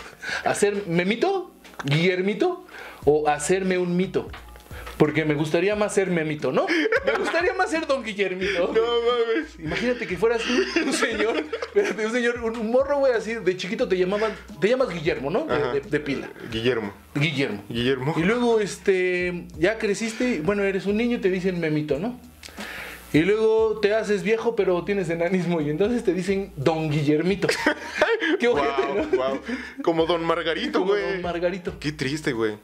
¿Hacer memito? ¿Guillermito? ¿O hacerme un mito? Porque me gustaría más ser memito, ¿no? Me gustaría más ser don Guillermito. No mames. Imagínate que fueras un, un señor, espérate, un señor, un, un morro, güey, así, de chiquito te llamaban, te llamas Guillermo, ¿no? De, de- de pila. Guillermo. Guillermo. Guillermo. Y luego, este, ya creciste, bueno, eres un niño y te dicen memito, ¿no? Y luego te haces viejo, pero tienes enanismo y entonces te dicen don Guillermito. Qué ojete, Wow, ¿no? wow. Como Don Margarito, Como güey. don Margarito. Qué triste, güey.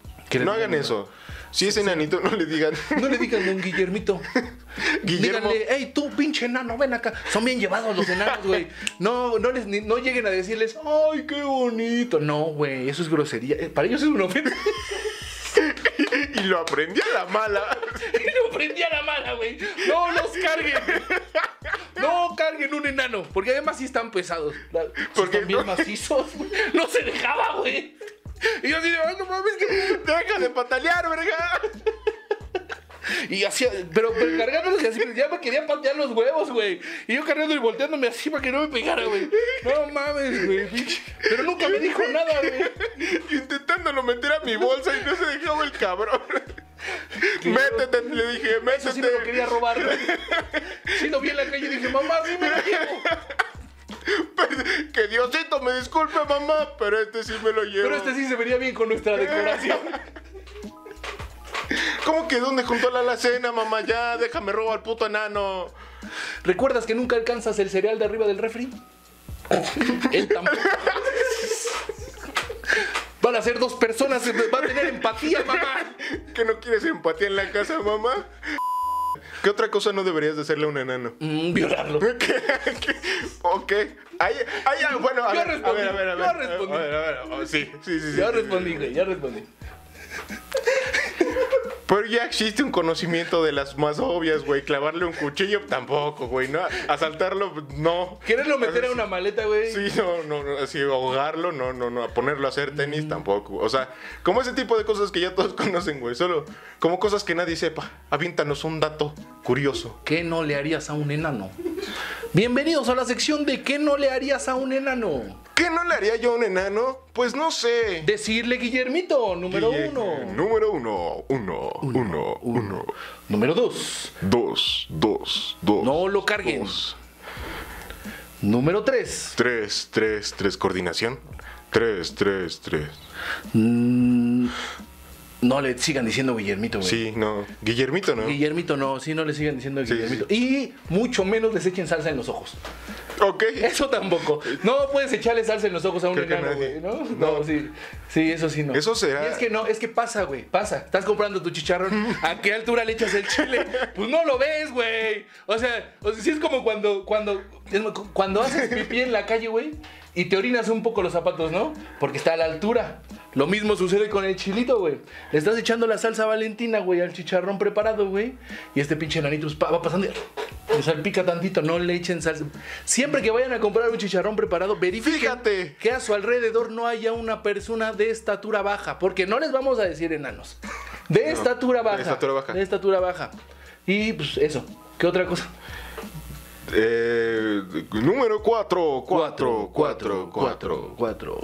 No hagan eso. Si es enanito, no le digan. No le digan don Guillermito. Guillermo. Díganle, hey, tú, pinche enano, ven acá. Son bien llevados los enanos, güey. No, no, les, no lleguen a decirles, ay, qué bonito. No, güey, eso es grosería. Eh, Para ellos es una ofensa. Y lo aprendí a la mala. y lo prendí a la mala, güey. No los carguen. No carguen un enano. Porque además sí están pesados. Porque están bien no- macizos. güey. No se dejaba, güey. Y yo así de, ay, no mames, que... Deja de patalear, verga. Y hacía, pero, pero cargándolos y así, ya me querían patear los huevos, güey. Y yo cargando y volteándome así para que no me pegara, güey. No mames, güey. pinche. Pero nunca me dijo nada, güey. Intentándolo meter a mi bolsa y no se dejaba el cabrón. Métete, le dije, Eso sí me lo métete. quería robar, güey. Sí lo vi en la calle y dije, mamá, sí me lo llevo. Que Diosito me disculpe, mamá, pero este sí me lo llevo. Pero este sí se vería bien con nuestra decoración. ¿Cómo que dónde juntó la alacena, mamá? Ya, déjame robar al puto enano. ¿Recuerdas que nunca alcanzas el cereal de arriba del refri? Él tampoco. Van a ser dos personas, va a tener empatía, mamá. ¿Que no quieres empatía en la casa, mamá? ¿Qué otra cosa no deberías de hacerle a un enano? Mm, violarlo. ¿Qué? ¿Qué? ¿O qué? Ay, ay, ay, bueno, a Yo ver, respondí, a ver, a ver, yo respondí. A ver, a ver, oh, sí, sí, sí. sí, Ya sí, respondí, sí. güey, ya respondí. Pero ya existe un conocimiento de las más obvias, güey. Clavarle un cuchillo tampoco, güey. No, asaltarlo, no. Quererlo meter a una maleta, güey. Sí, no, no, no, así ahogarlo, no, no, no, ponerlo a hacer Mm. tenis tampoco. O sea, como ese tipo de cosas que ya todos conocen, güey. Solo como cosas que nadie sepa. Aviéntanos un dato curioso. ¿Qué no le harías a un enano? Bienvenidos a la sección de ¿Qué no le harías a un enano? ¿Qué no le haría yo a un enano? Pues no sé. Decirle Guillermito, número Guille- uno. Número uno, uno, uno, uno. Número dos. Dos, dos, dos. No lo carguen. dos. Número tres. Tres, tres, tres. Coordinación. Tres, tres, tres. Mm, no le sigan diciendo Guillermito, güey. Sí, no. Guillermito, ¿no? Guillermito no, sí, no le sigan diciendo Sí, Guillermito. Y mucho menos les echen salsa en los ojos. Ok. Eso tampoco. No puedes echarle salsa en los ojos a un Creo enano, güey, ¿no? No, No. sí. Sí, eso sí no. Eso será- Y es que no, es que pasa, güey. Pasa. Estás comprando tu chicharrón. ¿A qué altura le echas el chile? Pues no lo ves, güey. O sea, o sea, sí es como cuando, cuando, cuando haces pipí en la calle, güey, y te orinas un poco los zapatos, ¿no? Porque está a la altura. Lo mismo sucede con el chilito, güey. Le estás echando la salsa valentina, güey, al chicharrón preparado, güey. Y este pinche nanito va pasando y le salpica tantito. No le echen salsa. Siempre que vayan a comprar un chicharrón preparado, verifiquen Fíjate. que a su alrededor no haya una persona de estatura baja. Porque no les vamos a decir enanos. De estatura baja. estatura baja. De estatura baja. Y pues eso. ¿Qué otra cosa? Eh, número cuatro, cuatro, cuatro, cuatro. cuatro.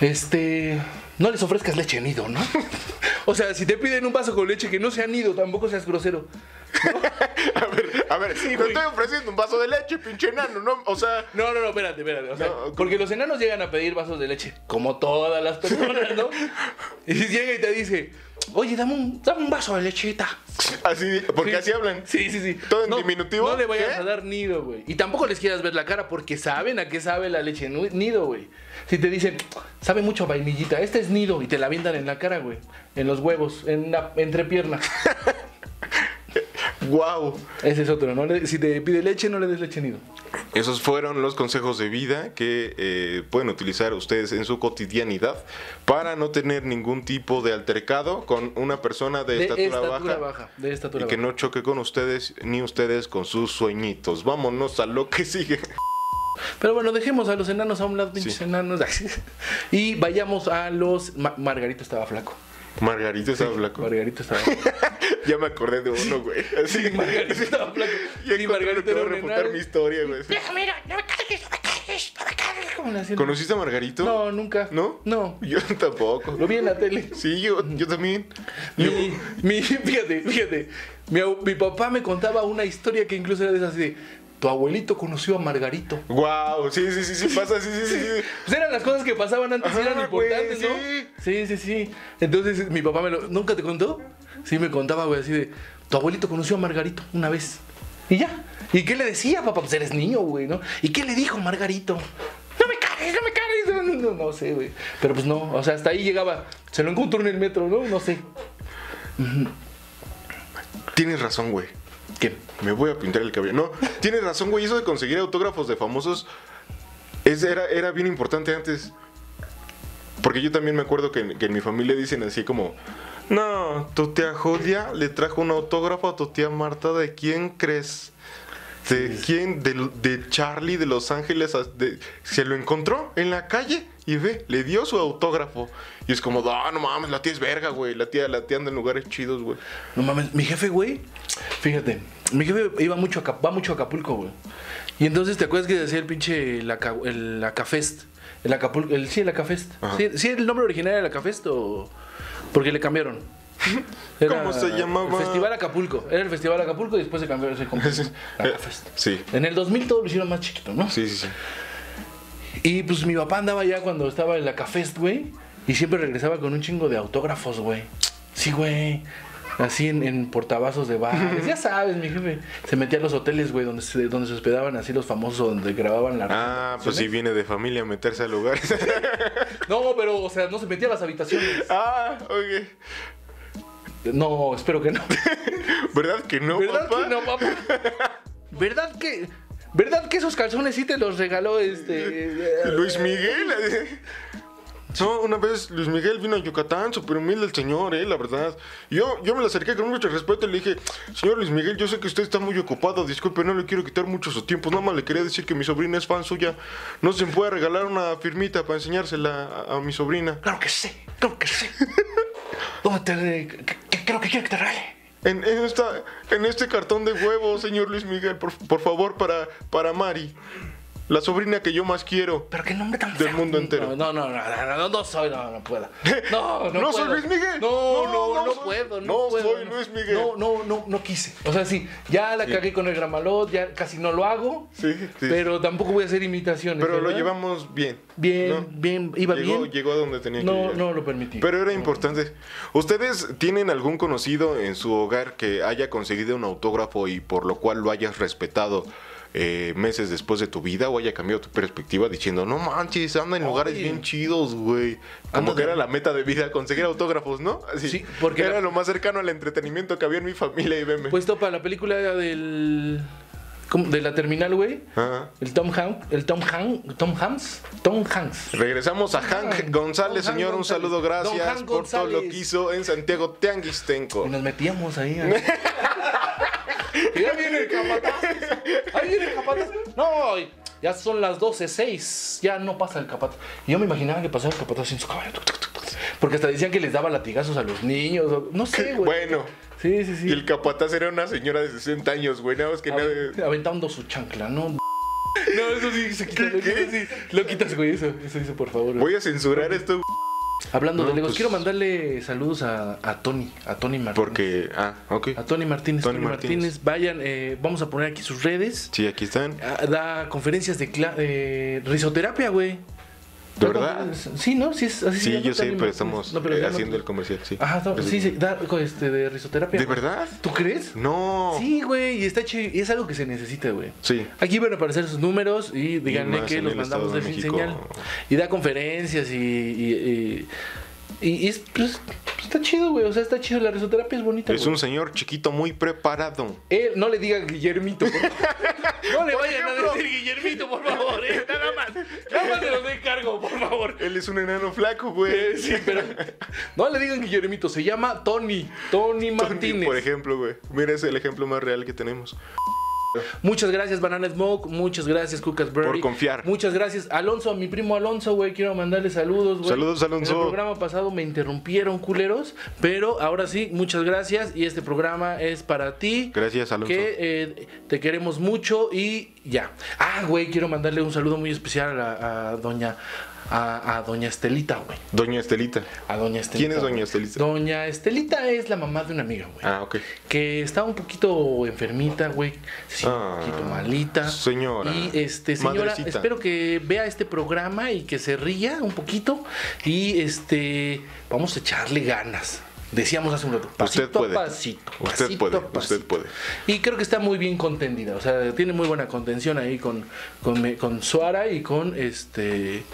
Este. No les ofrezcas leche nido, ¿no? o sea, si te piden un vaso con leche que no sea nido, tampoco seas grosero. A ver, A ver, te güey. estoy ofreciendo un vaso de leche, pinche enano, ¿no? O sea, No, no, no, espérate, espérate. O sea, No, porque los enanos llegan a pedir vasos de leche, como todas las personas, ¿no? Y llega y te dice, oye, dame un, dame un vaso de lechita. así, porque Sí. así hablan. Sí, sí, sí. ¿Todo en diminutivo? No le vayas ¿Qué? a dar nido, güey. Y tampoco les quieras ver la cara porque saben a qué sabe la leche nido, güey. Si te dicen, sabe mucho a vainillita, este es nido y te la avientan en la cara, güey. En los huevos, en la entrepierna. Wow. Ese es otro, ¿no? Si te pide leche, no le des leche nido. Esos fueron los consejos de vida que eh, pueden utilizar ustedes en su cotidianidad para no tener ningún tipo de altercado con una persona de, De estatura, estatura baja, baja. De estatura y que no choque con ustedes ni ustedes con sus sueñitos. Vámonos a lo que sigue. Pero bueno, dejemos a los enanos a un lado, pinches Sí. enanos. y vayamos a los... Ma- Margarito estaba flaco. Margarito estaba flaco. Margarito estaba Ya me acordé de uno, güey. Así, Margarito estaba flaco. Sí, encontré Margarito era refutar mi historia, güey. sí. mira, no me cargues, no me cargues, no me cargues. ¿Cómo le hacían? ¿Conociste a Margarito? No, nunca. ¿No? No. Yo tampoco. Lo vi en la tele. Sí, yo, yo también. Mi, mi- fíjate, fíjate. Mi, mi papá me contaba una historia que incluso era de esas así de, tu abuelito conoció a Margarito. Wow, sí, sí, sí, sí, pasa, sí, sí, sí. sí. Pues eran las cosas que pasaban antes Ajá, eran güey, importantes, ¿no? sí. Sí, sí, sí. Entonces mi papá me lo... ¿Nunca te contó? Sí, me contaba, güey, así de... Tu abuelito conoció a Margarito una vez. Y ya. ¿Y qué le decía, papá? Pues eres niño, güey, ¿no? ¿Y qué le dijo Margarito? No me cagues, no me cagues. No, no, no sé, güey. Pero pues no, o sea, hasta ahí llegaba. Se lo encontró en el metro, ¿no? No sé. Tienes razón, güey. ¿Qué? Me voy a pintar el cabello. No, tienes razón, güey. Eso de conseguir autógrafos de famosos era, era bien importante antes. Porque yo también me acuerdo que, que en mi familia dicen así como... No, tu tía Julia le trajo un autógrafo a tu tía Marta. ¿De quién crees? ¿De quién? De, de Charlie de Los Ángeles. de- se lo encontró en la calle y ve, le dio su autógrafo. Y es como, no, no mames, la tía es verga, güey. La tía, la tía anda en lugares chidos, güey. No mames, mi jefe, güey, fíjate, mi jefe iba mucho a, va mucho a Acapulco, güey. Y entonces, ¿te acuerdas que decía el pinche el, Aca- el Acafest? El Acapulco, el, sí, el Acafest. Ajá. ¿Sí, sí, el nombre original era el Acafest o...? Porque le cambiaron. ¿Cómo se llamaba? El Festival Acapulco. Era el Festival Acapulco y después se cambió ese Acafest. Sí, En el 2000 todo lo hicieron más chiquito, ¿no? sí, sí, sí. Y pues mi papá andaba ya cuando estaba en la Cafest, güey. Y siempre regresaba con un chingo de autógrafos, güey. Sí, güey. Así en, en portavasos de bares. ya sabes, mi jefe. Se metía a los hoteles, güey, donde se, donde se hospedaban así los famosos, donde grababan la. Ah, pues sí viene de familia a meterse a lugares. No, pero, o sea, no se metía a las habitaciones. ah, ok. No, espero que no. ¿Verdad que no, ¿Verdad papá? que no, papá? ¿Verdad que.? ¿Verdad que esos calzones sí te los regaló este. Luis Miguel. No, una vez Luis Miguel vino a Yucatán, súper humilde el señor, eh, la verdad. Yo, yo me le acerqué con mucho respeto y le dije, señor Luis Miguel, yo sé que usted está muy ocupado, disculpe, no le quiero quitar mucho su tiempo, nada más le quería decir que mi sobrina es fan suya. No se me puede regalar una firmita para enseñársela a, a mi sobrina. Claro que sí, claro que sí. ¿Dónde te.? ¿Qué, lo que quiere que te regale? En, en esta, en este cartón de huevo, señor Luis Miguel, por, por favor, para, para Mari, la sobrina que yo más quiero. Pero qué nombre tan Del mundo entero. No, no, no, no, no, no soy, no, no puedo. No, no, ¿No soy. Luis Miguel? No, No, no, no no, soy- puedo, no, no puedo. soy Luis Miguel. No, no, no, no quise. O sea, sí, ya la cagué con el gramalot, ya casi no lo hago. Sí, sí. Pero tampoco voy a hacer imitaciones. Pero lo llevamos bien. Bien, ¿no? bien, iba llegó, bien. Llegó a donde tenía que No, llegar. no lo permití. Pero era importante. ¿Ustedes tienen algún conocido en su hogar que haya conseguido un autógrafo y por lo cual lo hayas respetado eh, meses después de tu vida o haya cambiado tu perspectiva diciendo, no manches, anda en lugares Oye. bien chidos, güey? Como Anda que de- era la meta de vida, conseguir autógrafos, ¿no? Así, Sí, porque era la- lo más cercano al entretenimiento que había en mi familia y veme. Pues topa, la película del. ¿cómo? De la terminal, güey. Ajá. El Tom Hanks. El Tom Hanks. Tom Hanks. Tom Hanks. Regresamos a Hank. González, Don Hank señor. Un González. saludo, gracias por todo lo que hizo en Santiago Tianguistenco. Y nos metíamos ahí. ¿eh? Y ya viene el capataz. Ahí viene el capataz. No, ya son las 12.06. Ya no pasa el capataz. Y yo me imaginaba que pasaba el capataz en su caballo. Porque hasta decían que les daba latigazos a los niños. No sé, güey. Bueno, Sí, sí, sí. y el capataz era una señora de 60 años, güey. Nada más que nada. Ave- Aventando su chancla, ¿no? No, eso sí se quita. Lo, ¿Qué? Lo quitas, güey. Eso, eso, eso, por favor. güey. Voy a censurar esto. Hablando No, de Legos, pues- quiero mandarle saludos a, a Tony, a Tony Martínez. Porque, ah, ok. A Tony Martínez, Tony Tony, Martínez. Martínez. Vayan, eh, vamos a poner aquí sus redes. Sí, aquí están. Ah, Da conferencias de eh, risoterapia, güey. ¿De Da verdad? conferencias- Sí, ¿no? Sí, es, así Sí, yo sé, pero estamos No, pero eh, haciendo el comercial, sí. Ajá, no, sí, sí, da este, de risoterapia. ¿De güey. verdad? ¿Tú crees? No. Sí, güey, y está chido, y es algo que se necesita, güey. Sí. Aquí van a aparecer sus números y díganle más que los mandamos de de señal. Y da conferencias y. y, y- y- y es, pues, está chido, güey. O sea, está chido. La risoterapia es bonita. Es güey. un señor chiquito muy preparado. Eh, no le digan Guillermito, por favor. No le Por vayan ejemplo. a decir Guillermito, por favor. eh, Nada más. Nada más se los de cargo, por favor. Él es un enano flaco, güey. Eh, Sí, pero. No le digan Guillermito, se llama Tony. Tony Tony, Martínez. por ejemplo, güey. Mira, es el ejemplo más real que tenemos. Muchas gracias, Banana Smoke. Muchas gracias, Cucasberry. Por confiar. Muchas gracias, Alonso, a mi primo Alonso, güey. Quiero mandarle saludos, güey. Saludos, Alonso. En el programa pasado me interrumpieron, culeros. Pero ahora sí, muchas gracias. Y este programa es para ti. Gracias, Alonso. Que eh, te queremos mucho y ya. Ah, güey, quiero mandarle un saludo muy especial a, a doña. A, a doña Estelita, güey. Doña Estelita. A doña Estelita. ¿Quién es doña güey. Estelita? Doña Estelita es la mamá de una amiga, güey Ah, ok. que está un poquito enfermita, güey, sí, Ah, un poquito malita. señora, Y este, señora, madrecita. espero que vea este programa y que se ría un poquito y este vamos a echarle ganas. Decíamos hace un rato, pasito Usted puede. pasito. Usted pasito puede, pasito. usted puede. Y creo que está muy bien contendida, o sea, tiene muy buena contención ahí con con, con Suara y con este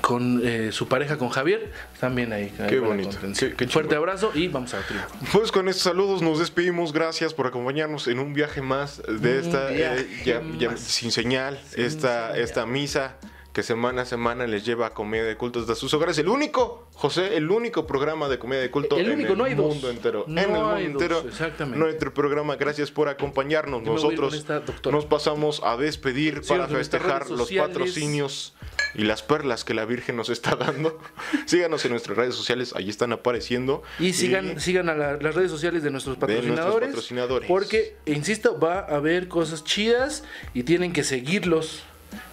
con eh, su pareja con Javier, también ahí. Qué bonito, qué- qué Fuerte abrazo y vamos a tribu. Pues con estos saludos nos despedimos. Gracias por acompañarnos en un viaje más de Un esta eh, ya- sin señal, Sin esta, señal. esta misa que semana a semana les lleva a comedia de cultos de sus hogares. El único, José, el único programa de comedia de culto El en único, el no hay dos. mundo entero. No en el mundo hay dos, entero. exactamente. Nuestro programa, gracias por acompañarnos. Yo Nosotros esta nos pasamos a despedir para festejar los patrocinios y las perlas que la Virgen nos está dando. Síganos en nuestras redes sociales, ahí están apareciendo. Y sigan, sigan a la- las redes sociales de nuestros nuestros patrocinadores. patrocinadores. Porque, insisto, va a haber cosas chidas y tienen que seguirlos.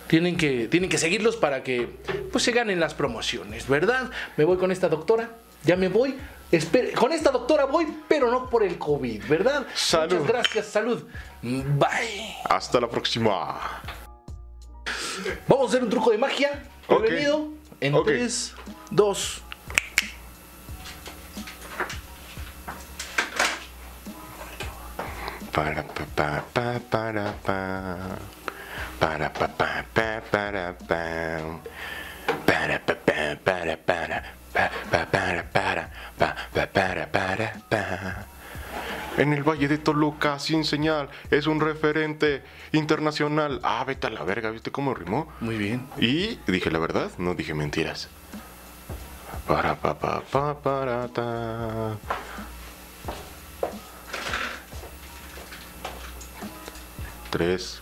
Tienen que, tienen que seguirlos para que pues se ganen las promociones, ¿verdad? Me voy con esta doctora. Ya me voy. Espere- con esta doctora voy, pero no por el COVID, ¿verdad? Salud. Muchas gracias, salud. Bye. Hasta la próxima. Vamos a hacer un truco de magia. Ok. Prevenido. En Ok. 3, 2, Para pa pa pa para pa. Para pa pa pa para pa. Para pa pa para para. Pa pa para para. Pa pa para para pa. En el Valle de Toluca, sin señal, es un referente internacional. Ah, vete a la verga, ¿viste cómo rimó? Muy bien. Y dije la verdad, no dije mentiras. Para pa pa pa para ta. Tres,